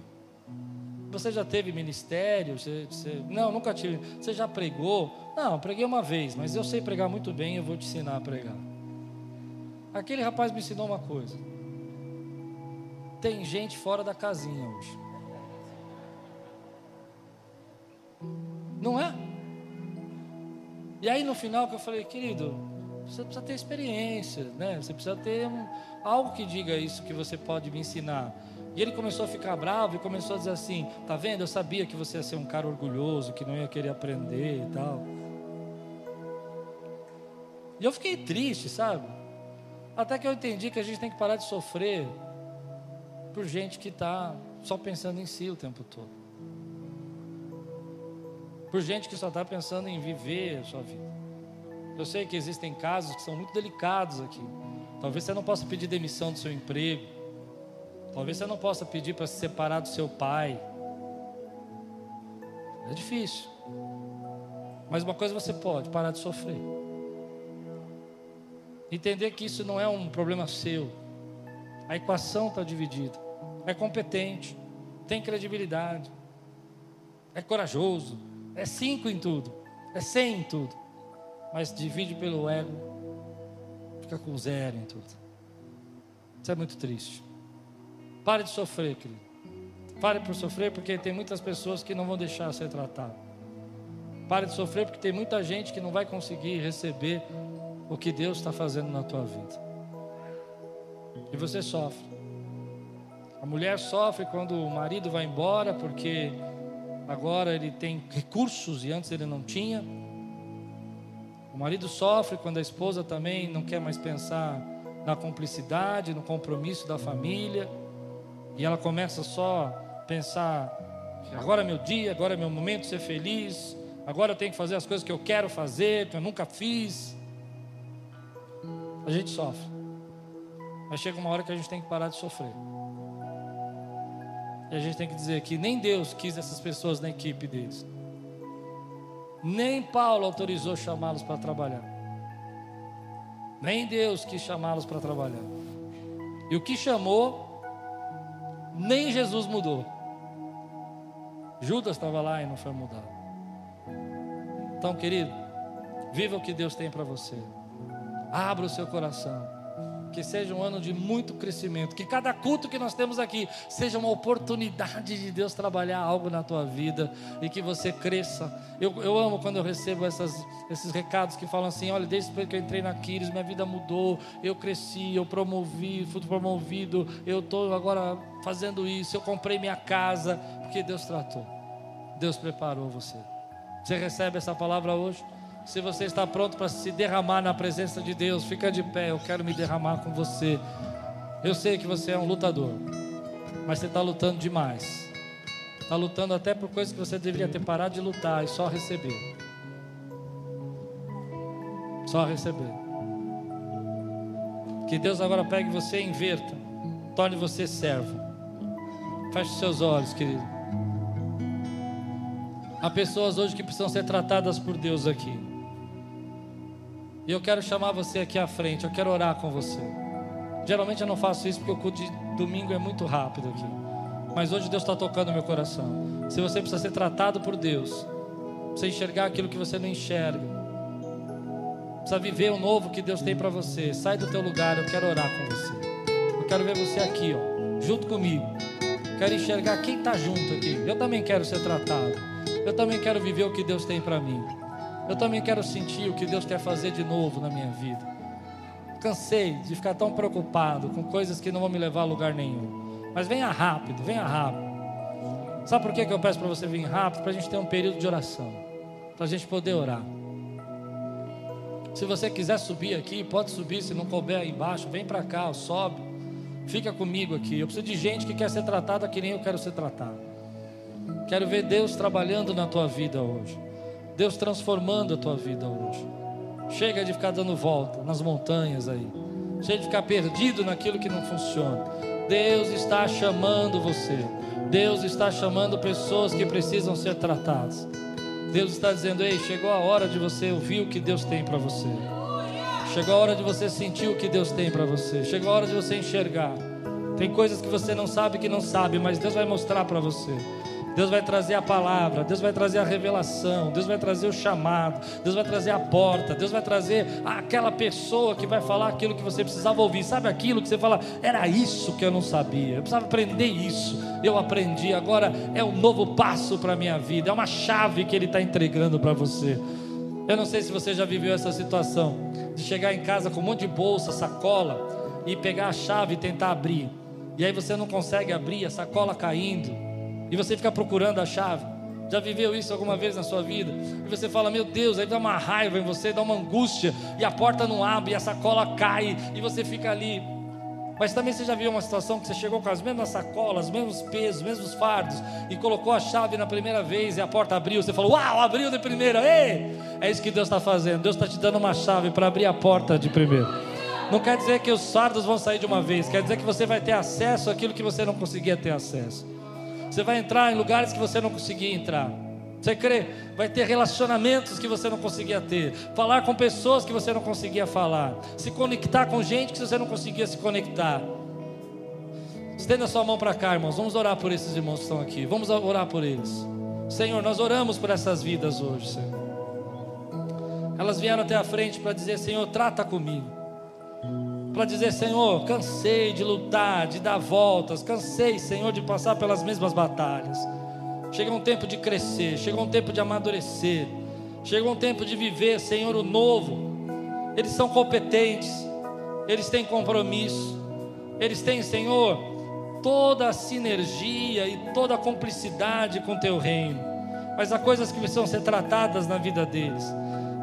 Você já teve ministério? Você, você... Não, nunca tive. Você já pregou? Não, preguei uma vez, mas eu sei pregar muito bem, eu vou te ensinar a pregar. Aquele rapaz me ensinou uma coisa. Tem gente fora da casinha hoje. Não é? E aí no final que eu falei, querido, você precisa ter experiência, né? Você precisa ter um, algo que diga isso que você pode me ensinar. E ele começou a ficar bravo e começou a dizer assim: Tá vendo? Eu sabia que você ia ser um cara orgulhoso, que não ia querer aprender e tal. E eu fiquei triste, sabe? Até que eu entendi que a gente tem que parar de sofrer por gente que está só pensando em si o tempo todo. Por gente que só está pensando em viver a sua vida. Eu sei que existem casos que são muito delicados aqui. Talvez você não possa pedir demissão do seu emprego. Talvez você não possa pedir para se separar do seu pai. É difícil. Mas uma coisa você pode, parar de sofrer. Entender que isso não é um problema seu. A equação está dividida. É competente, tem credibilidade, é corajoso, é cinco em tudo, é cem em tudo. Mas divide pelo ego, fica com zero em tudo. Isso é muito triste. Pare de sofrer, querido. Pare por sofrer, porque tem muitas pessoas que não vão deixar ser tratado. Pare de sofrer, porque tem muita gente que não vai conseguir receber o que Deus está fazendo na tua vida. E você sofre. A mulher sofre quando o marido vai embora, porque agora ele tem recursos e antes ele não tinha. O marido sofre quando a esposa também não quer mais pensar na cumplicidade, no compromisso da família. E ela começa só a pensar: agora é meu dia, agora é meu momento de ser feliz, agora eu tenho que fazer as coisas que eu quero fazer, que eu nunca fiz. A gente sofre. Mas chega uma hora que a gente tem que parar de sofrer. E a gente tem que dizer que nem Deus quis essas pessoas na equipe deles. Nem Paulo autorizou chamá-los para trabalhar. Nem Deus quis chamá-los para trabalhar. E o que chamou nem Jesus mudou. Judas estava lá e não foi mudado. Então, querido, viva o que Deus tem para você. Abra o seu coração que seja um ano de muito crescimento, que cada culto que nós temos aqui seja uma oportunidade de Deus trabalhar algo na tua vida e que você cresça. Eu, eu amo quando eu recebo essas, esses recados que falam assim: olha, desde que eu entrei na Quiris, minha vida mudou, eu cresci, eu promovi, fui promovido, eu estou agora fazendo isso, eu comprei minha casa, porque Deus tratou, Deus preparou você. Você recebe essa palavra hoje? Se você está pronto para se derramar na presença de Deus, fica de pé. Eu quero me derramar com você. Eu sei que você é um lutador, mas você está lutando demais. Está lutando até por coisas que você deveria ter parado de lutar e só receber. Só receber. Que Deus agora pegue você e inverta. Torne você servo. Feche seus olhos, querido. Há pessoas hoje que precisam ser tratadas por Deus aqui. E eu quero chamar você aqui à frente, eu quero orar com você. Geralmente eu não faço isso porque o culto de domingo é muito rápido aqui. Mas hoje Deus está tocando meu coração. Se você precisa ser tratado por Deus, precisa enxergar aquilo que você não enxerga, precisa viver o novo que Deus tem para você, sai do teu lugar, eu quero orar com você. Eu quero ver você aqui, ó, junto comigo. quero enxergar quem está junto aqui. Eu também quero ser tratado. Eu também quero viver o que Deus tem para mim. Eu também quero sentir o que Deus quer fazer de novo na minha vida. Cansei de ficar tão preocupado com coisas que não vão me levar a lugar nenhum. Mas venha rápido, venha rápido. Sabe por que eu peço para você vir rápido? Para a gente ter um período de oração. Para a gente poder orar. Se você quiser subir aqui, pode subir. Se não couber aí embaixo, vem para cá, sobe. Fica comigo aqui. Eu preciso de gente que quer ser tratada que nem eu quero ser tratado. Quero ver Deus trabalhando na tua vida hoje. Deus transformando a tua vida hoje. Chega de ficar dando volta nas montanhas aí. Chega de ficar perdido naquilo que não funciona. Deus está chamando você. Deus está chamando pessoas que precisam ser tratadas. Deus está dizendo: Ei, chegou a hora de você ouvir o que Deus tem para você. Chegou a hora de você sentir o que Deus tem para você. Chegou a hora de você enxergar. Tem coisas que você não sabe que não sabe, mas Deus vai mostrar para você. Deus vai trazer a palavra, Deus vai trazer a revelação, Deus vai trazer o chamado, Deus vai trazer a porta, Deus vai trazer aquela pessoa que vai falar aquilo que você precisava ouvir. Sabe aquilo que você fala, era isso que eu não sabia, eu precisava aprender isso, eu aprendi, agora é um novo passo para a minha vida, é uma chave que Ele está entregando para você. Eu não sei se você já viveu essa situação de chegar em casa com um monte de bolsa, sacola e pegar a chave e tentar abrir. E aí você não consegue abrir, a sacola caindo e você fica procurando a chave. Já viveu isso alguma vez na sua vida? E você fala, meu Deus, aí dá uma raiva em você, dá uma angústia, e a porta não abre, e a sacola cai, e você fica ali. Mas também você já viu uma situação que você chegou com as mesmas sacolas, os mesmos pesos, os mesmos fardos, e colocou a chave na primeira vez e a porta abriu. Você falou, uau, abriu de primeira, ei! É isso que Deus está fazendo. Deus está te dando uma chave para abrir a porta de primeiro. Não quer dizer que os fardos vão sair de uma vez, quer dizer que você vai ter acesso àquilo que você não conseguia ter acesso. Você vai entrar em lugares que você não conseguia entrar. Você crê? Vai ter relacionamentos que você não conseguia ter, falar com pessoas que você não conseguia falar, se conectar com gente que você não conseguia se conectar. Estenda sua mão para cá, irmãos. Vamos orar por esses irmãos que estão aqui. Vamos orar por eles. Senhor, nós oramos por essas vidas hoje, Senhor. Elas vieram até a frente para dizer: Senhor, trata comigo para dizer: Senhor, cansei de lutar, de dar voltas, cansei, Senhor, de passar pelas mesmas batalhas. Chegou um tempo de crescer, chegou um tempo de amadurecer, chegou um tempo de viver, Senhor, o novo. Eles são competentes, eles têm compromisso, eles têm, Senhor, toda a sinergia e toda a cumplicidade com o Teu reino. Mas há coisas que precisam ser tratadas na vida deles.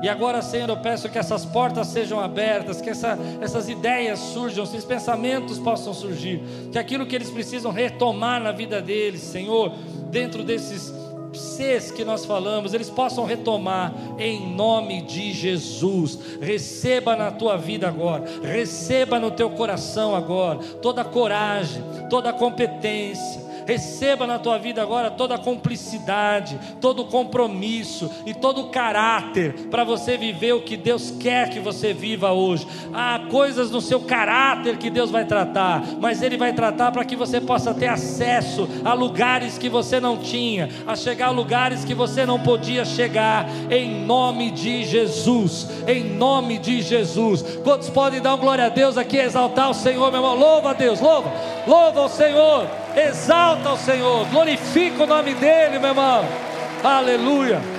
E agora, Senhor, eu peço que essas portas sejam abertas, que essa, essas ideias surjam, esses pensamentos possam surgir, que aquilo que eles precisam retomar na vida deles, Senhor, dentro desses Cs que nós falamos, eles possam retomar em nome de Jesus. Receba na tua vida agora, receba no teu coração agora toda coragem, toda competência Receba na tua vida agora toda a cumplicidade, todo o compromisso e todo o caráter para você viver o que Deus quer que você viva hoje. Há coisas no seu caráter que Deus vai tratar, mas Ele vai tratar para que você possa ter acesso a lugares que você não tinha, a chegar a lugares que você não podia chegar, em nome de Jesus. Em nome de Jesus. Quantos podem dar um glória a Deus aqui, exaltar o Senhor, meu irmão? Louva a Deus, louva, louva o Senhor. Exalta o Senhor, glorifica o nome dEle, meu irmão. Aleluia.